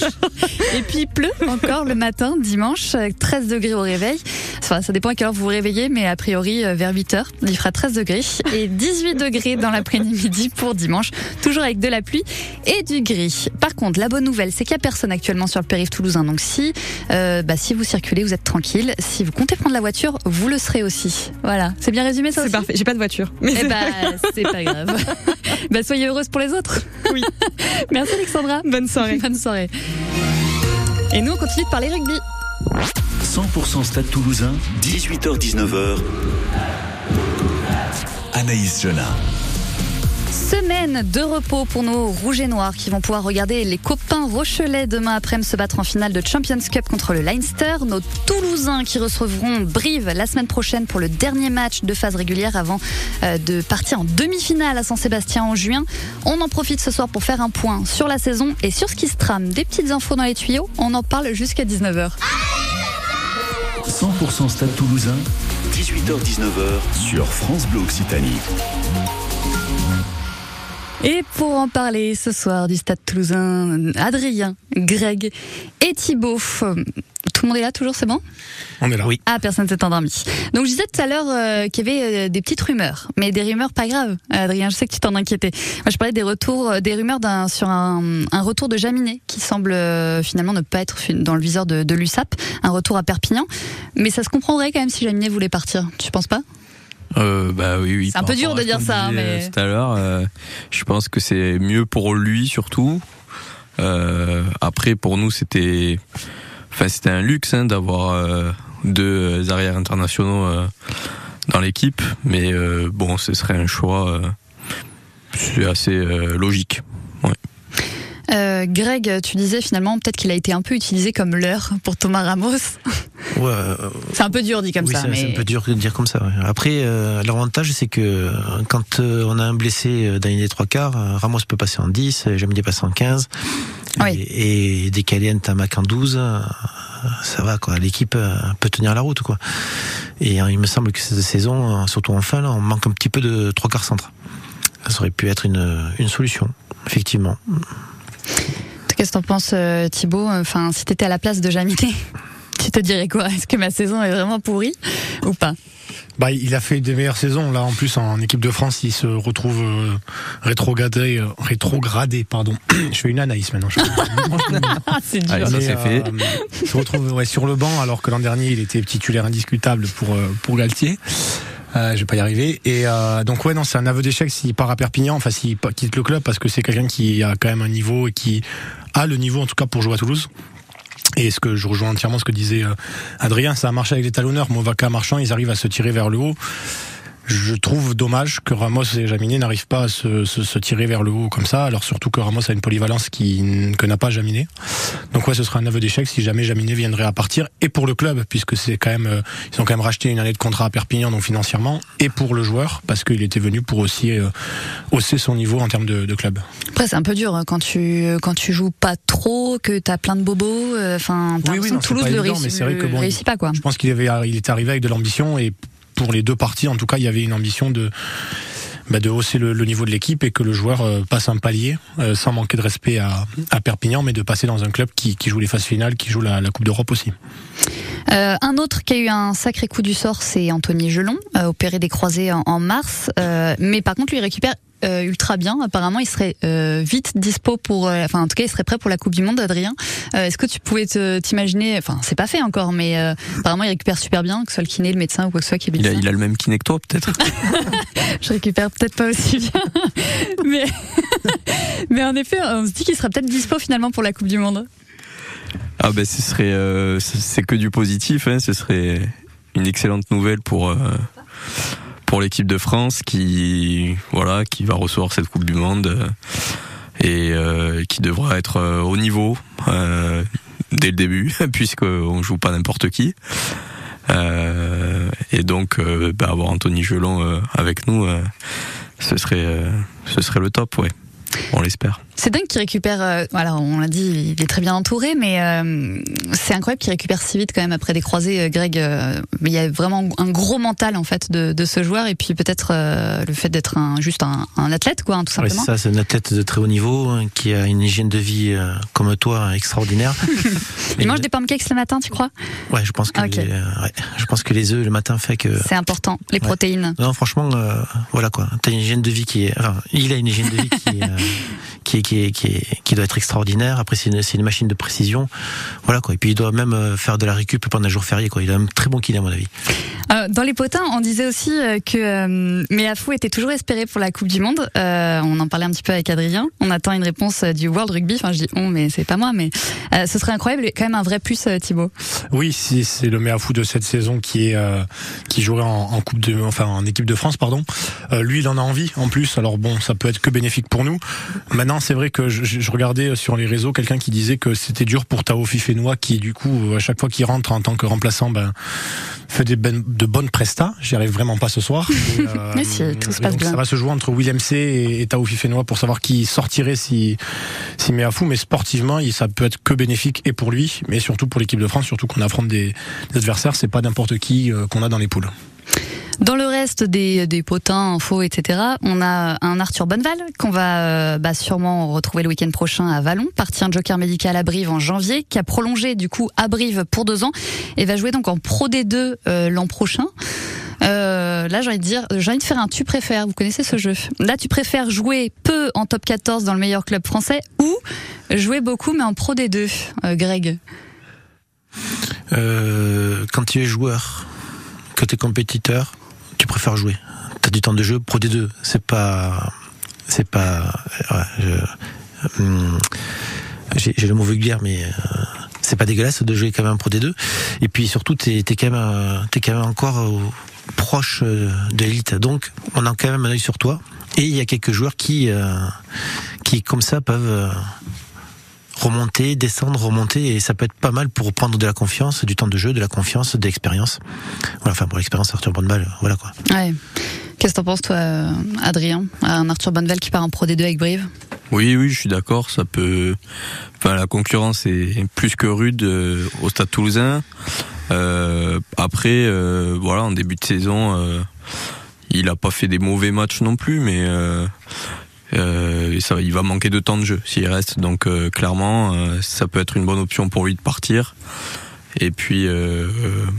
[SPEAKER 2] Et puis il pleut encore le matin, dimanche, euh, 13 degrés au réveil. Enfin, ça dépend à quelle heure vous vous réveillez, mais a priori euh, vers 8 heures, il fera 13 degrés et 18 degrés dans l'après-midi pour dimanche, toujours avec de la pluie et du gris. Par contre, la bonne nouvelle, c'est qu'il n'y a personne actuellement sur le périph' toulousain. Donc si, euh, bah, si vous circulez, vous êtes tranquille. Si vous comptez prendre la voiture, vous le serez aussi. Voilà, c'est bien résumé ça
[SPEAKER 14] C'est parfait. J'ai pas de voiture. Mais
[SPEAKER 2] Eh bah, c'est pas grave. [LAUGHS] bah, soyez heureuse pour les autres.
[SPEAKER 14] Oui.
[SPEAKER 2] Merci Alexandra.
[SPEAKER 14] bonne soirée.
[SPEAKER 2] Bonne soirée. Et nous, on continue de parler rugby.
[SPEAKER 1] 100% Stade Toulousain, 18h-19h. Anaïs Jolin.
[SPEAKER 2] Semaine de repos pour nos rouges et noirs qui vont pouvoir regarder les copains Rochelais demain après-midi se battre en finale de Champions Cup contre le Leinster. Nos Toulousains qui recevront Brive la semaine prochaine pour le dernier match de phase régulière avant euh, de partir en demi-finale à Saint-Sébastien en juin. On en profite ce soir pour faire un point sur la saison et sur ce qui se trame. Des petites infos dans les tuyaux. On en parle jusqu'à 19h.
[SPEAKER 1] 100% Stade Toulousain, 18h-19h sur France Bleu Occitanie.
[SPEAKER 2] Et pour en parler ce soir du Stade Toulousain, Adrien, Greg et Thibaut. Tout le monde est là toujours, c'est bon?
[SPEAKER 3] On est là.
[SPEAKER 4] Oui.
[SPEAKER 2] Ah, personne s'est endormi. Donc je disais tout à l'heure euh, qu'il y avait euh, des petites rumeurs, mais des rumeurs pas graves. Adrien, je sais que tu t'en inquiétais. Moi, je parlais des retours, euh, des rumeurs d'un sur un, un retour de Jaminet qui semble euh, finalement ne pas être dans le viseur de, de l'USAP, un retour à Perpignan. Mais ça se comprendrait quand même si Jaminet voulait partir. Tu penses pas?
[SPEAKER 5] Euh, bah oui, oui.
[SPEAKER 2] C'est un peu dur de dire ça, mais-
[SPEAKER 5] euh, Tout à l'heure, euh, je pense que c'est mieux pour lui surtout. Euh, après, pour nous, c'était, enfin, c'était un luxe hein, d'avoir euh, deux arrières internationaux dans l'équipe, mais bon, ce serait un choix, euh, c'est assez logique. Ouais.
[SPEAKER 2] Euh, Greg, tu disais finalement peut-être qu'il a été un peu utilisé comme leurre pour Thomas Ramos.
[SPEAKER 4] Ouais, euh,
[SPEAKER 2] C'est un peu dur dit comme
[SPEAKER 4] oui,
[SPEAKER 2] ça,
[SPEAKER 4] c'est un peu dur de dire comme ça. ouais. Après, euh, l'avantage, c'est que quand on a un blessé dans les trois quarts, Ramos peut passer en 10, euh, Jamie passer en 15.
[SPEAKER 2] Oui.
[SPEAKER 4] Et, et dès qu'Alien Tamac en 12, euh, ça va, quoi. L'équipe peut tenir la route, quoi. Et euh, il me semble que cette saison, surtout en fin, là, on manque un petit peu de trois quarts centre. Ça aurait pu être une, une solution, effectivement.
[SPEAKER 2] Qu'est-ce que t'en penses, euh, Thibaut Enfin, si t'étais à la place de Jaminet, [LAUGHS] tu te dirais quoi? Est-ce que ma saison est vraiment pourrie ou pas?
[SPEAKER 3] Bah, il a fait des meilleures saisons. Là, en plus, en équipe de France, il se retrouve euh, rétrogradé, euh, rétrogradé, pardon. [COUGHS] je fais une analyse maintenant. je- [LAUGHS]
[SPEAKER 2] Ah, c'est dur.
[SPEAKER 5] Allez, ça
[SPEAKER 3] Mais,
[SPEAKER 5] fait.
[SPEAKER 3] euh, Il se retrouve ouais, sur le banc, alors que l'an dernier, il était titulaire indiscutable pour euh, pour Galtier. Euh, je vais pas y arriver. Et euh, donc ouais, non, c'est un aveu d'échec s'il part à Perpignan, enfin s'il quitte le club, parce que c'est quelqu'un qui a quand même un niveau et qui a le niveau en tout cas pour jouer à Toulouse. Et ce que je rejoins entièrement ce que disait euh, Adrien, ça a marché avec les talonneurs. Movaca marchand, ils arrivent à se tirer vers le haut. Je trouve dommage que Ramos et Jaminet n'arrivent pas à se, se- se tirer vers le haut comme ça. Alors surtout que Ramos a une polyvalence qui, que n'a pas Jaminet. Donc ouais, ce serait un aveu d'échec si jamais Jaminet viendrait à partir. Et pour le club, puisque c'est quand même, euh, ils ont quand même racheté une année de contrat à Perpignan, donc financièrement, et pour le joueur, parce qu'il était venu pour aussi euh, hausser son niveau en termes de, de club.
[SPEAKER 2] Après, c'est un peu dur hein, quand tu quand tu joues pas trop, que t'as plein de bobos. euh, Enfin, t'as
[SPEAKER 3] Oui, oui,
[SPEAKER 2] Toulouse le
[SPEAKER 3] évident,
[SPEAKER 2] réussit,
[SPEAKER 3] mais vrai que bon,
[SPEAKER 2] réussit pas quoi.
[SPEAKER 3] Je pense qu'il avait, il était arrivé avec de l'ambition et pour les deux parties, en tout cas, il y avait une ambition de bah, hausser le, niveau de l'équipe et que le joueur euh, passe un palier euh, sans manquer de respect à, Perpignan, mais de passer dans un club qui, joue les phases finales, qui joue la, Coupe d'Europe aussi.
[SPEAKER 2] Euh, un autre qui a eu un sacré coup du sort, c'est Anthony Gelon, opéré des croisés en, mars. Mais par contre, lui, récupère euh, ultra bien. Apparemment, il serait euh, vite dispo pour, euh, enfin, en tout cas, il serait prêt pour la Coupe du Monde, Adrien. Est-ce que tu pouvais t'imaginer, enfin, c'est pas fait encore, mais apparemment, il récupère super bien, que ce soit le kiné, le médecin ou quoi que ce soit qui lui
[SPEAKER 5] Il a, il le même kiné que toi, peut-être? [LAUGHS]
[SPEAKER 2] Je récupère peut-être pas aussi bien, [LAUGHS] mais [LAUGHS] mais en effet, on se dit qu'il sera peut-être dispo finalement pour la Coupe du Monde.
[SPEAKER 5] Ah ben ce serait, c'est que du positif. Hein, ce serait une excellente nouvelle pour pour l'équipe de France qui voilà qui va recevoir cette Coupe du Monde euh, et euh, qui devra être euh, au niveau dès le début [LAUGHS] puisque on joue pas n'importe qui. Et donc bah, avoir Anthony Gelon avec nous, ce serait ce serait le top, ouais. On l'espère.
[SPEAKER 2] C'est dingue qu'il récupère. euh, voilà, on l'a dit, il est très bien entouré, mais euh, c'est incroyable qu'il récupère si vite quand même après des croisés. euh, Greg, euh, il y a vraiment un gros mental en fait de, de ce joueur et puis peut-être le fait d'être un, juste un, un athlète, quoi, hein, tout simplement.
[SPEAKER 4] ça, c'est un athlète de très haut niveau hein, qui a une hygiène de vie comme toi extraordinaire. [LAUGHS]
[SPEAKER 2] il mange des pancakes le matin, tu crois?
[SPEAKER 4] Ouais, je pense que
[SPEAKER 2] Ah,
[SPEAKER 4] les, ouais, je pense que les œufs le matin fait que.
[SPEAKER 2] C'est important, les
[SPEAKER 4] Ouais.
[SPEAKER 2] protéines.
[SPEAKER 4] Non, franchement, voilà quoi. T'as une hygiène de vie qui est. Enfin, il a une hygiène de vie qui, est, [LAUGHS] qui est qui qui est, est, doit être extraordinaire. Après, c'est une, machine de précision. Voilà, quoi. Et puis, il doit même euh, faire de la récup pendant un jour férié, quoi. Il a un très bon kiné, à mon avis.
[SPEAKER 2] Euh, dans les potins, on disait aussi euh, que euh, Meafou était toujours espéré pour la Coupe du Monde. Euh, on en parlait un petit peu avec Adrien. On attend une réponse euh, du World Rugby. Enfin, je dis on, mais c'est pas moi. Mais ce serait incroyable. et Quand même un vrai euh, Thibaut.
[SPEAKER 3] Oui, c'est le meilleur fou de cette saison qui est qui jouerait en, coupe de enfin en équipe de France pardon. Lui, il en a envie en plus. Alors bon, ça peut être que bénéfique pour nous. Maintenant, c'est vrai que je, je regardais sur les réseaux quelqu'un qui disait que c'était dur pour Tao Fifenois qui du coup à chaque fois qu'il rentre en tant que remplaçant, ben fait des ben- de bonnes prestats. J'y arrive vraiment pas ce soir. [LAUGHS] Et, euh,
[SPEAKER 2] Mais si, tout se passe
[SPEAKER 3] donc,
[SPEAKER 2] bien.
[SPEAKER 3] Ça va se jouer entre William C et, et Tao Fifenois pour savoir qui sortirait si si Meafou. Mais sportivement, ça peut être que bénéfique et pour lui, mais surtout pour l'équipe de France, surtout qu'on affronte des, des adversaires. C'est pas n'importe qui euh, qu'on a dans les poules.
[SPEAKER 2] Dans le reste des, potins, infos, etc., on a un Arthur Bonneval qu'on va euh, bah, sûrement retrouver le week-end prochain à Vallon, parti un joker médical à Brive en janvier, qui a prolongé du coup à Brive pour deux ans et va jouer donc en Pro D2 euh, l'an prochain. Euh, là, j'ai envie de dire, j'ai envie de faire un tu préfères. Vous connaissez ce jeu? Là, tu préfères jouer peu en top 14 dans le meilleur club français ou jouer beaucoup mais en Pro D2, euh, Greg?
[SPEAKER 4] Quand tu es joueur, que tu es compétiteur, tu préfères jouer. Tu as du temps de jeu, Pro D2. C'est pas. C'est pas. je- hum, J'ai le mot vulgaire, mais. euh, c'est pas dégueulasse de jouer quand même Pro D2. Et puis surtout, t'es es quand même, euh, t'es quand même encore euh, proche euh, de l'élite. Donc, on a quand même un œil sur toi. Et il y a quelques joueurs qui, euh, qui comme ça, peuvent euh, remonter, descendre, remonter, et ça peut être pas mal pour prendre de la confiance, du temps de jeu, de la confiance, de l'expérience. Voilà, enfin pour l'expérience Arthur Bonneval, voilà quoi.
[SPEAKER 2] Ouais. Qu'est-ce que t'en penses, toi, Adrien? Un Arthur Bonneval qui part en Pro D2 avec Brive?
[SPEAKER 5] Oui, oui, je suis d'accord. Ça peut. Enfin, la concurrence est plus que rude euh, au Stade Toulousain. Euh, après, euh, voilà, en début de saison, euh, il a pas fait des mauvais matchs non plus, mais euh, il va manquer de temps de jeu s'il reste. Donc, euh, clairement, euh, ça peut être une bonne option pour lui de partir. Et puis,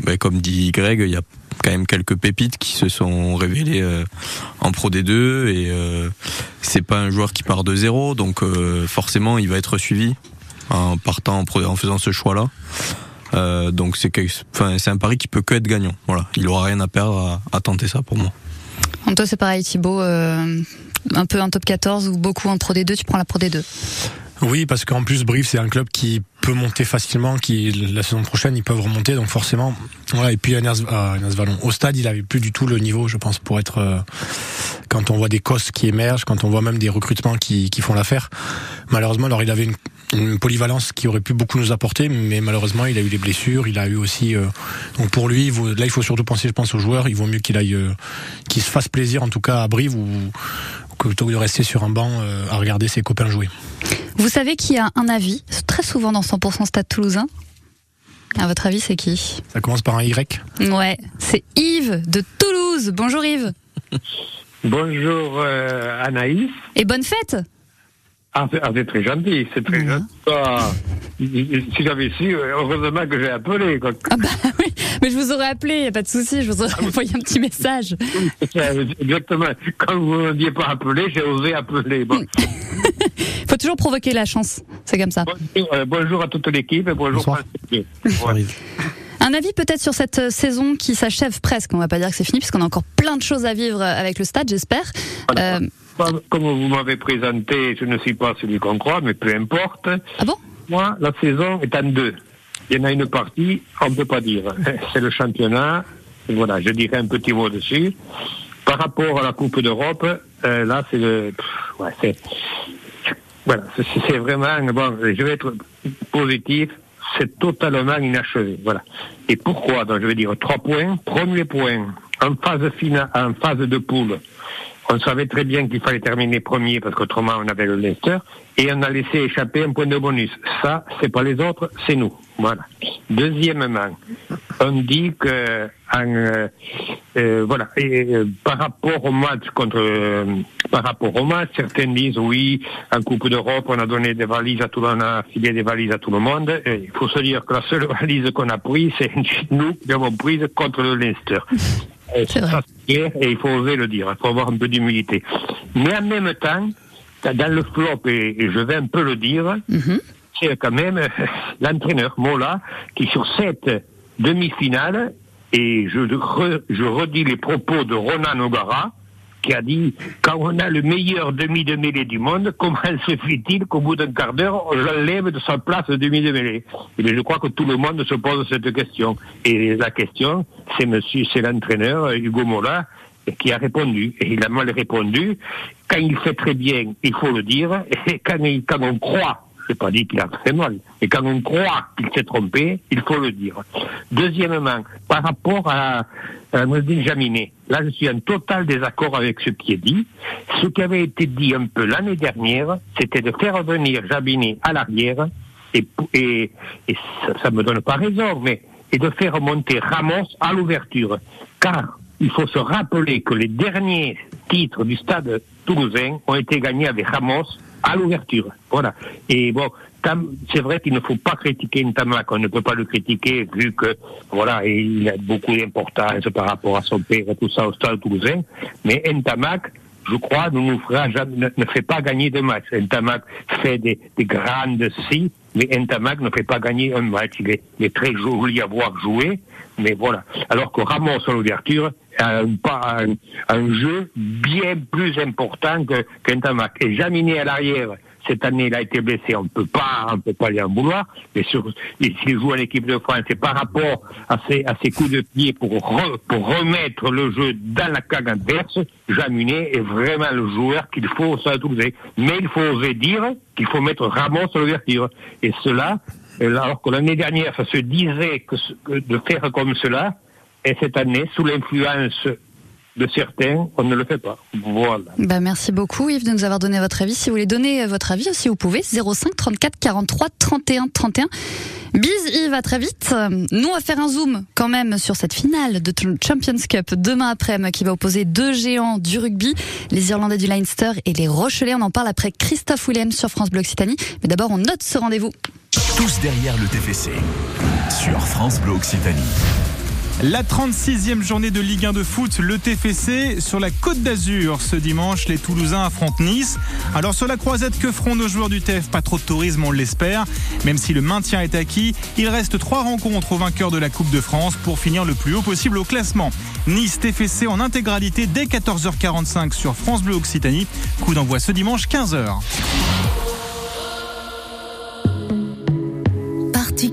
[SPEAKER 5] ben, comme dit Greg, il y a quand même quelques pépites qui se sont révélées en Pro D2 et c'est pas un joueur qui part de zéro, donc forcément il va être suivi en partant en, faisant ce choix-là. Donc c'est un pari qui peut que être gagnant. Voilà, il aura rien à perdre à, tenter ça pour moi.
[SPEAKER 2] En toi, c'est pareil, Thibaut. Un peu en top 14 ou beaucoup en Pro D2, tu prends la Pro D2.
[SPEAKER 3] Oui, parce qu'en plus Brive c'est un club qui peut monter facilement, qui la saison prochaine ils peuvent remonter, donc forcément. Et puis à Ners- à Nersvallon, au stade il avait plus du tout le niveau, je pense, pour être. euh, quand on voit des cosses qui émergent, quand on voit même des recrutements qui, qui font l'affaire. Malheureusement, alors il avait une, polyvalence qui aurait pu beaucoup nous apporter, mais malheureusement il a eu des blessures, il a eu aussi. euh, donc pour lui, là il faut surtout penser, je pense, aux joueurs. Il vaut mieux qu'il aille, euh, qu'il se fasse plaisir en tout cas à Brive ou plutôt que de rester sur un banc euh, à regarder ses copains jouer.
[SPEAKER 2] Vous savez qui a un avis très souvent dans 100% Stade Toulousain À votre avis, c'est qui
[SPEAKER 3] Ça commence par un Y.
[SPEAKER 2] Ouais, c'est Yves de Toulouse. Bonjour Yves.
[SPEAKER 14] Bonjour euh, Anaïs.
[SPEAKER 2] Et bonne fête
[SPEAKER 14] Ah, c'est ah, c'est très gentil, c'est très gentil. Ah, si j'avais su, euh, heureusement que j'ai appelé. Quoi.
[SPEAKER 2] Ah bah [LAUGHS] oui, mais je vous aurais appelé, y a pas de souci, je vous aurais envoyé un petit message. [LAUGHS]
[SPEAKER 14] Exactement. Quand vous ne m'aviez pas appelé, j'ai osé appeler. Bon. [LAUGHS]
[SPEAKER 2] Faut toujours provoquer la chance, c'est comme ça.
[SPEAKER 14] Bonjour, euh, bonjour à toute l'équipe et bonjour. Ouais.
[SPEAKER 2] Un avis peut-être sur cette euh, saison qui s'achève presque. On va pas dire que c'est fini puisqu'on a encore plein de choses à vivre euh, avec le stade, j'espère. Euh,
[SPEAKER 14] Comme vous m'avez présenté, je ne suis pas celui qu'on croit, mais peu importe.
[SPEAKER 2] Ah bon?
[SPEAKER 14] Moi, la saison est en deux. Il y en a une partie, on ne peut pas dire. [LAUGHS] C'est le championnat. Voilà, je dirais un petit mot dessus. Par rapport à la Coupe d'Europe, euh, là, c'est le. Ouais, c'est. Voilà, c'est vraiment. Bon, je vais être positif. C'est totalement inachevé. Voilà. Et pourquoi? Donc, je vais dire trois points. Premier point, en phase finale, en phase de poule, on savait très bien qu'il fallait terminer premier parce qu'autrement on avait le Leicester et on a laissé échapper un point de bonus. Ça, c'est pas les autres, c'est nous. Voilà. Deuxièmement, on dit que en, euh, euh, voilà et, euh, par rapport au match contre par rapport au match, certains disent oui, en Coupe d'Europe, on a donné des valises à tout le monde, on a filé des valises à tout le monde. Et il faut se dire que la seule [LAUGHS] valise qu'on a prise, c'est nous qui avons prise contre le Leicester. Ça, et il faut oser le dire, il faut avoir un peu d'humilité. Mais en même temps, dans le flop, et, je vais un peu le dire, c'est quand même [LAUGHS] l'entraîneur Mola qui sur cette demi-finale, et je, re- je redis les propos de Ronan O'Gara, qui a dit quand on a le meilleur demi de mêlée du monde, [LAUGHS] comment se fait-il qu'au bout d'un quart d'heure, on l'enlève de sa place de demi de mêlée bien, je crois que tout le monde se pose cette question. Et la question, c'est monsieur, c'est l'entraîneur euh, Hugo Mola qui a répondu. Et il a mal répondu. Quand il fait très bien, il faut le dire. [LAUGHS] Et quand, il- quand on croit, je n'ai pas dit qu'il a fait mal, mais quand on croit qu'il s'est trompé, il faut le dire. Deuxièmement, par rapport à, à Mouldine Jaminet, là je suis en total désaccord avec ce qui est dit. Ce qui avait été dit un peu l'année dernière, c'était de faire revenir Jaminet à l'arrière, et, et, et ça ne me donne pas raison, mais et de faire monter Ramos à l'ouverture. Car il faut se rappeler que les derniers titres du stade toulousain ont été gagnés avec Ramos à l'ouverture. Voilà. Et bon, c'est vrai qu'il ne faut pas critiquer Ntamak. On ne peut pas le critiquer vu que, voilà, il a beaucoup d'importance par rapport à son père et tout ça au stade toulousain. Mais Ntamak, je crois, ne nous fera jamais, ne fait pas gagner de match. Ntamak fait des, des grandes si, mais Ntamak ne fait pas gagner un match. Il est, il est très joli à voir jouer, mais voilà. Alors que Ramos à l'ouverture a un, un, un jeu bien plus important que qu'Ntamak. Et Jaminet à l'arrière, cette année, il a été blessé. On ne peut pas, on peut pas lui en vouloir. Mais sur, et s'il joue en équipe de France, c'est par rapport à ses, à ses coups de pied pour, re- pour remettre le jeu dans la cage adverse. Jaminet est vraiment le joueur qu'il faut Toulousain. Mais il faut oser dire qu'il faut mettre Ramos à l'ouverture. Et cela, alors que l'année dernière, ça se disait que, que de faire comme cela, et cette année, sous l'influence de certains, on ne le fait pas. Voilà.
[SPEAKER 2] Bah, merci beaucoup Yves de nous avoir donné votre avis. Si vous voulez donner votre avis aussi, vous pouvez 05 34 43 31 31. Bise Yves, à très vite. Euh, Nous, on va faire un zoom quand même sur cette finale de Champions Cup demain après-midi qui va opposer deux géants du rugby, les Irlandais du Leinster et les Rochelais. On en parle après Christophe Williams sur France Bleu Occitanie. Mais d'abord, on note ce rendez-vous.
[SPEAKER 1] Tous derrière le TFC. Sur France Bleu Occitanie.
[SPEAKER 15] La 36e journée de Ligue 1 de foot, le TFC sur la Côte d'Azur. Ce dimanche, les Toulousains affrontent Nice. Alors sur la croisette que feront nos joueurs du TF, pas trop de tourisme, on l'espère. Même si le maintien est acquis, il reste trois rencontres aux vainqueurs de la Coupe de France pour finir le plus haut possible au classement. Nice TFC en intégralité dès 14h45 sur France Bleu Occitanie. Coup d'envoi ce dimanche 15h.
[SPEAKER 16] Parti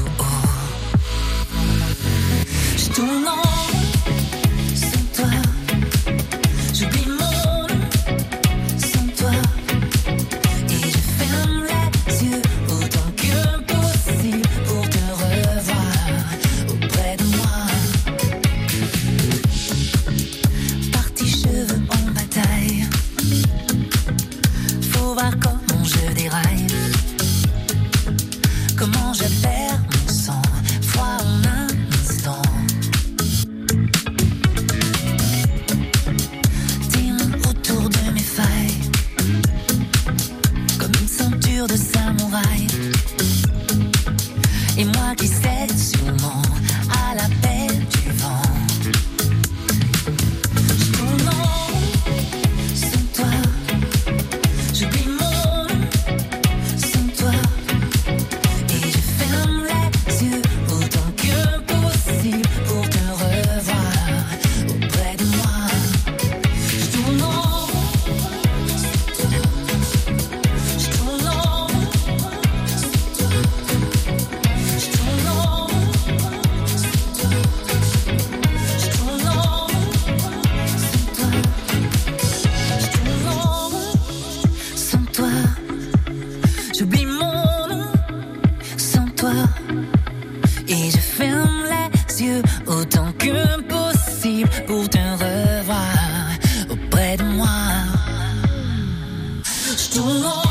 [SPEAKER 16] Je tourne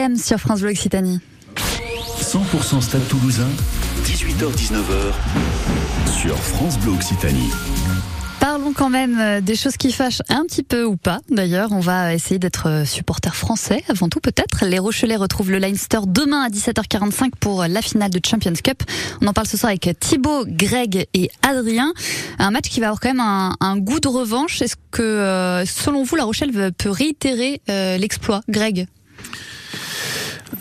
[SPEAKER 2] Sur France Bleu Occitanie.
[SPEAKER 1] 100% Stade Toulousain, 18h-19h sur France Bleu Occitanie.
[SPEAKER 2] Parlons quand même euh, des choses qui fâchent un petit peu ou pas. D'ailleurs, on va essayer d'être euh, supporter français avant tout peut-être. Les Rochelais retrouvent le Leinster demain à 17h45 pour la finale de Champions Cup. On en parle ce soir avec Thibaut, Greg et Adrien. Un match qui va avoir quand même un, un goût de revanche. Est-ce que, euh, selon vous, La Rochelle peut réitérer euh, l'exploit Greg?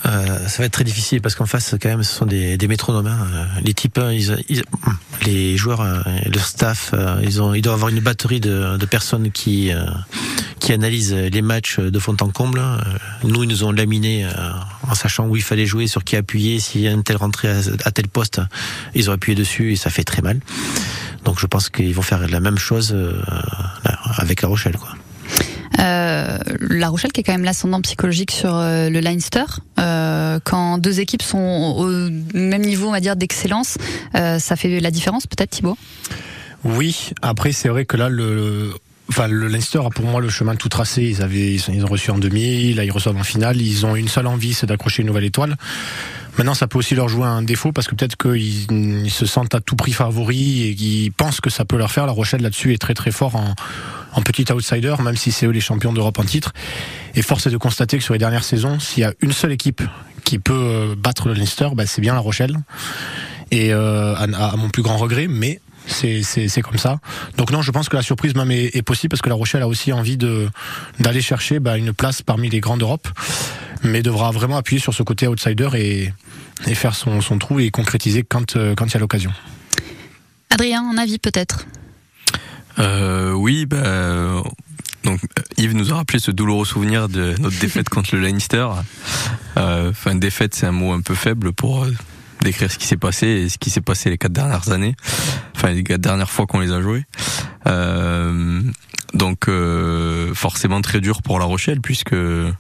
[SPEAKER 4] Euh, ça va être très difficile parce qu'en face, quand même, ce sont des, des métronomes. hein. Les types, hein, ils, ils- les joueurs, euh, le staff, euh, ils ont, ils doivent avoir une batterie de, de personnes qui euh, qui analysent les matchs de fond en comble. Euh, Nous, ils nous ont laminé euh, en sachant où il fallait jouer, sur qui appuyer, si un tel rentrait à, à tel poste, ils ont appuyé dessus et ça fait très mal. Donc, je pense qu'ils vont faire la même chose avec La Rochelle, quoi.
[SPEAKER 2] Euh, La Rochelle qui est quand même l'ascendant psychologique sur euh, le Leinster. Euh, quand deux équipes sont au même niveau, on va dire, d'excellence, ça fait la différence peut-être Thibaut?
[SPEAKER 3] Oui, après c'est vrai que là le Leinster a pour moi le chemin tout tracé. Ils avaient, ils ont reçu en demi, là ils reçoivent en finale. Ils ont une seule envie, c'est d'accrocher une nouvelle étoile. Maintenant, ça peut aussi leur jouer un défaut parce que peut-être qu'ils ils se sentent à tout prix favoris et qu'ils pensent que ça peut leur faire. La Rochelle là-dessus est très très fort en, en petit outsider, même si c'est eux les champions d'Europe en titre. Et force est de constater que sur les dernières saisons, s'il y a une seule équipe qui peut euh, battre le Leinster, bah, c'est bien la Rochelle. Et euh, à mon plus grand regret, mais c'est c'est c'est comme ça. Donc non, je pense que la surprise même est, est possible parce que La Rochelle a aussi envie de d'aller chercher bah, une place parmi les grands d'Europe, mais devra vraiment appuyer sur ce côté outsider et, et faire son, son trou et concrétiser quand euh, quand il y a l'occasion.
[SPEAKER 2] Adrien, un avis peut-être?
[SPEAKER 5] Euh, oui, bah, donc Yves nous a rappelé ce douloureux souvenir de notre défaite contre le Leinster. Euh, Enfin, défaite, c'est un mot un peu faible pour décrire ce qui s'est passé et ce qui s'est passé les quatre dernières années. Enfin, les quatre dernières fois qu'on les a joués. Euh, donc, euh, forcément très dur pour La Rochelle puisque euh,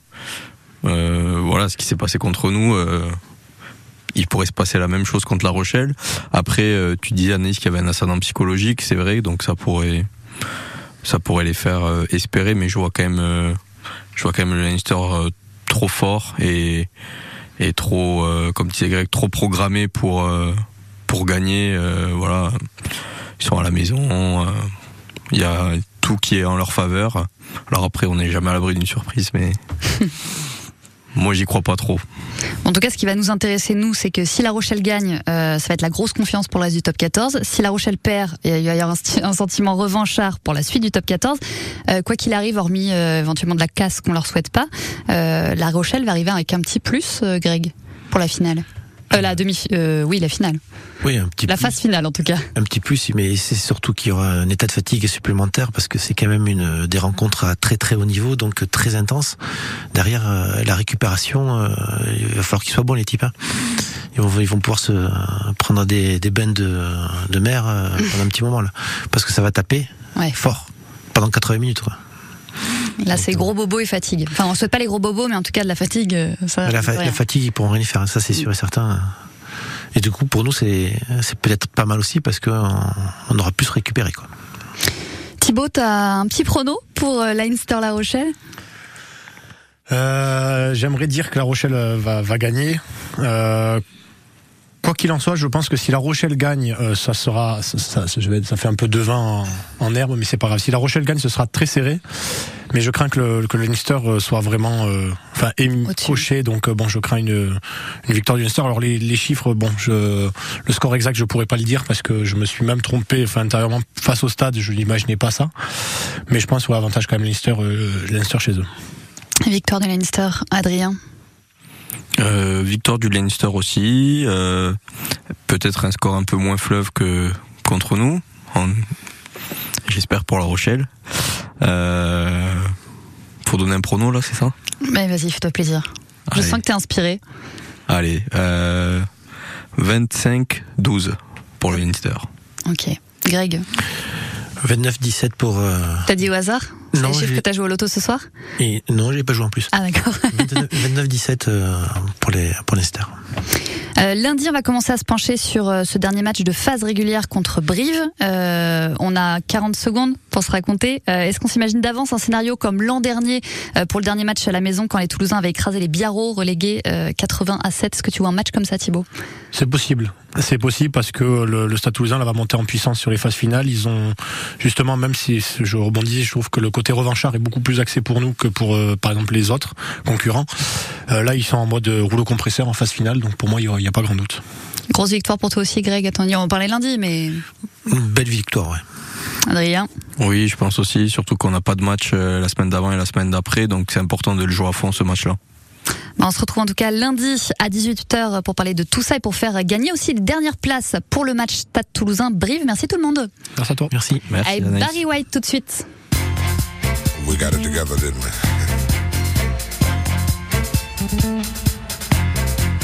[SPEAKER 5] voilà, ce qui s'est passé contre nous. euh, il pourrait se passer la même chose contre La Rochelle. Après, euh, tu disais Anaïs qu'il y avait un ascendant psychologique, c'est vrai, donc ça pourrait, ça pourrait les faire euh, espérer, mais je vois quand même, je vois quand même le trop fort et et trop, euh, comme disait Greg, trop programmé pour euh, pour gagner. euh, voilà, ils sont à la maison, il y a tout qui est en leur faveur. Alors après, on n'est jamais à l'abri d'une surprise, mais [LAUGHS] moi, j'y crois pas trop.
[SPEAKER 2] En tout cas, ce qui va nous intéresser, nous, c'est que si La Rochelle gagne, euh, ça va être la grosse confiance pour reste du top 14. Si La Rochelle perd, il va y avoir un sentiment revanchard pour la suite du top 14. Euh, quoi qu'il arrive, hormis euh, éventuellement de la casse qu'on leur souhaite pas, euh, La Rochelle va arriver avec un petit plus, euh, Greg, pour la finale. Euh, la demi, euh, oui, la finale.
[SPEAKER 4] Oui, un petit
[SPEAKER 2] La
[SPEAKER 4] plus.
[SPEAKER 2] phase finale, en tout cas.
[SPEAKER 4] Un petit plus, mais c'est surtout qu'il y aura un état de fatigue supplémentaire parce que c'est quand même une des rencontres à très très haut niveau, donc très intense. Derrière euh, la récupération, euh, il va falloir qu'ils soient bons les types. hein. Ils vont, ils vont pouvoir se prendre des, des bains de, de mer euh, pendant un petit moment là, parce que ça va taper
[SPEAKER 2] Ouais.
[SPEAKER 4] fort pendant 80 minutes. Quoi.
[SPEAKER 2] Là, c'est gros bobo et fatigue. Enfin, on souhaite pas les gros bobos, mais en tout cas, de la fatigue, euh, ça.
[SPEAKER 4] la, fa- la
[SPEAKER 2] rien.
[SPEAKER 4] fatigue, ils pourront rien y faire, ça c'est sûr et certain. Et du coup, pour nous, c'est peut-être pas mal aussi parce qu'on on aura pu se récupérer. Quoi.
[SPEAKER 2] Thibaut, t'as un petit prono pour euh, Leinster La Rochelle?
[SPEAKER 3] Euh, J'aimerais dire que La Rochelle euh, va, va gagner. Euh, quoi qu'il en soit, je pense que si La Rochelle gagne, euh, ça sera, ça, ça- je vais- ça fait un peu de vin en, en herbe, mais c'est pas grave. Si La Rochelle gagne, ce sera très serré. Mais je crains que le, que le Leinster euh, soit vraiment, euh, enfin, coché. Donc euh, bon, je crains une, une victoire du Leinster. Alors les, les chiffres, bon, je, le score exact, je pourrais pas le dire parce que je me suis même trompé. Enfin, intérieurement, face au stade, je n'imaginais pas ça. Mais je pense ouais, avantage quand même Leinster, euh, Leinster chez eux.
[SPEAKER 2] Victoire de Leinster, Adrien.
[SPEAKER 5] Euh, victoire du Leinster aussi. euh, Peut-être un score un peu moins fleuve que contre nous. en- J'espère pour La Rochelle. Euh... Faut donner un prono là, c'est ça?
[SPEAKER 2] Mais vas-y, fais-toi plaisir. Je sens que t'es inspiré.
[SPEAKER 5] Allez, euh... 25-12 pour le Leinster.
[SPEAKER 2] Ok. Greg,
[SPEAKER 4] 29-17 pour. euh,
[SPEAKER 2] t'as dit au hasard? C'est
[SPEAKER 4] Non,
[SPEAKER 2] les chiffres
[SPEAKER 4] j'ai-
[SPEAKER 2] que t'as joué au loto ce soir?
[SPEAKER 4] Et non, j'ai pas joué en plus.
[SPEAKER 2] Ah d'accord.
[SPEAKER 4] 29-17 euh, pour les pour l'Esther.
[SPEAKER 2] Euh, lundi, on va commencer à se pencher sur euh, ce dernier match de phase régulière contre Brive. Euh, on a 40 secondes pour se raconter. Est-ce qu'on s'imagine d'avance un scénario comme l'an dernier pour le dernier match à la maison quand les Toulousains avaient écrasé les Biarros relégués euh, 80 à 7 Est-ce que tu vois un match comme ça, Thibaut?
[SPEAKER 3] C'est possible. C'est possible parce que le, Stade Toulousain là, va monter en puissance sur les phases finales. Ils ont justement, même si je rebondis, je trouve que le côté revanchard est beaucoup plus axé pour nous que pour, par exemple, les autres concurrents. Là, ils sont en mode rouleau compresseur en phase finale, donc pour moi, il n'y a, pas grand doute.
[SPEAKER 2] Grosse victoire pour toi aussi, Greg. Attends, on en parlait lundi, mais
[SPEAKER 4] Une belle victoire, ouais.
[SPEAKER 2] Adrien.
[SPEAKER 5] Oui, je pense aussi, surtout qu'on n'a pas de match euh, la semaine d'avant et la semaine d'après, donc c'est important de le jouer à fond ce match-là.
[SPEAKER 2] Bah, on se retrouve en tout cas lundi à 18h pour parler de tout ça et pour faire gagner aussi les dernières places pour le match Stade Toulousain Brive. Merci tout le monde.
[SPEAKER 3] Merci à toi.
[SPEAKER 4] Merci.
[SPEAKER 2] Allez, Barry White tout de suite.
[SPEAKER 17] We got it together, didn't we? [LAUGHS]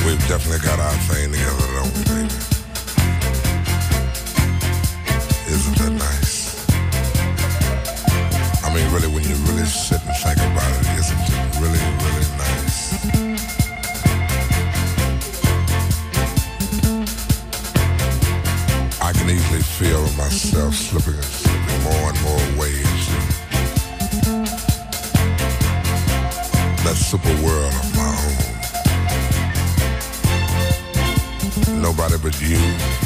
[SPEAKER 17] We've definitely got our thing together, don't we, baby? Isn't that nice? I mean, really, when you really sit and think about it, isn't it really, really nice? I can easily feel myself slipping with you.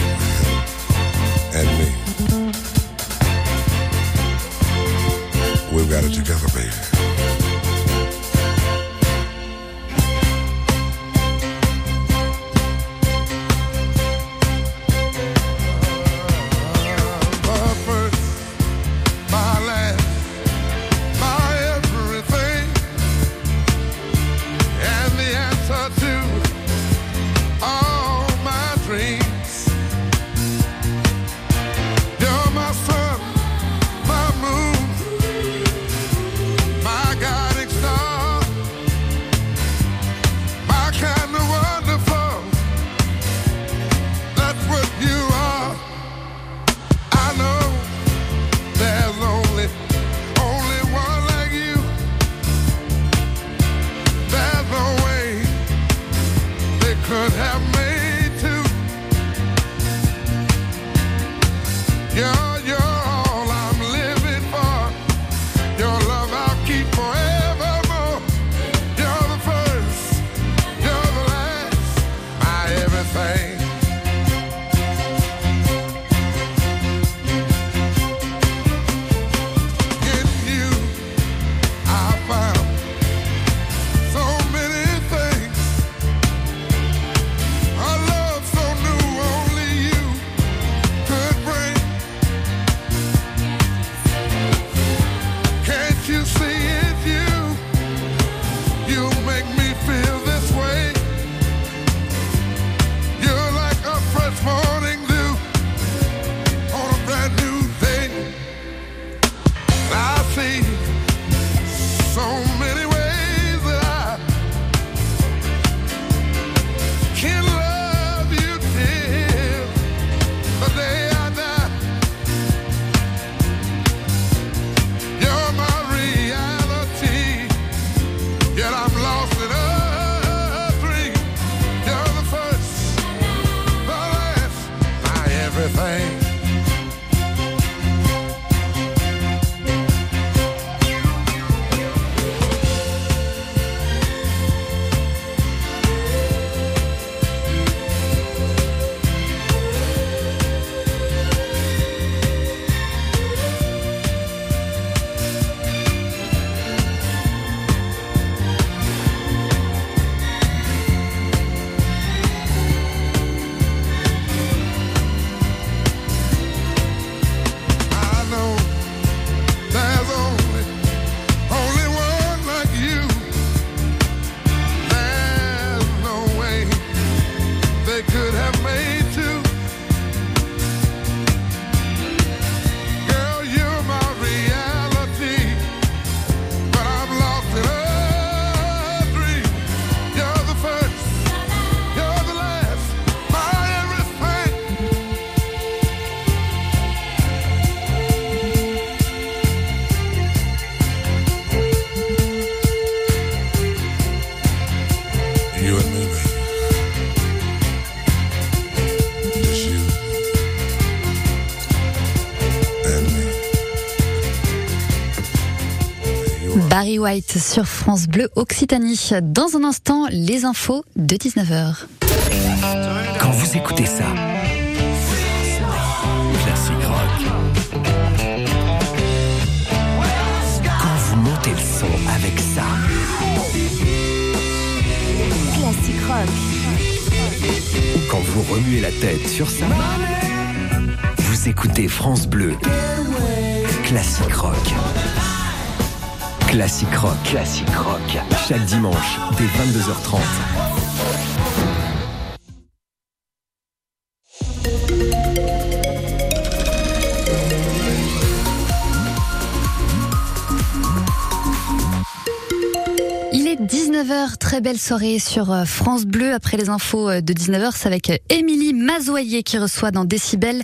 [SPEAKER 2] White sur France Bleu Occitanie. Dans un instant, les infos de 19h.
[SPEAKER 1] Quand vous écoutez ça, classique rock. Quand vous montez le son avec ça,
[SPEAKER 9] Classique rock.
[SPEAKER 1] ou quand vous remuez la tête sur ça, vous écoutez France Bleu. Classique rock. Classique rock. Classique rock. Chaque dimanche, dès 22h30.
[SPEAKER 2] Il est 19h, très belle soirée sur euh, France Bleu. Après les infos euh, de 19h, c'est avec euh, Émilie Mazoyer qui reçoit dans Décibel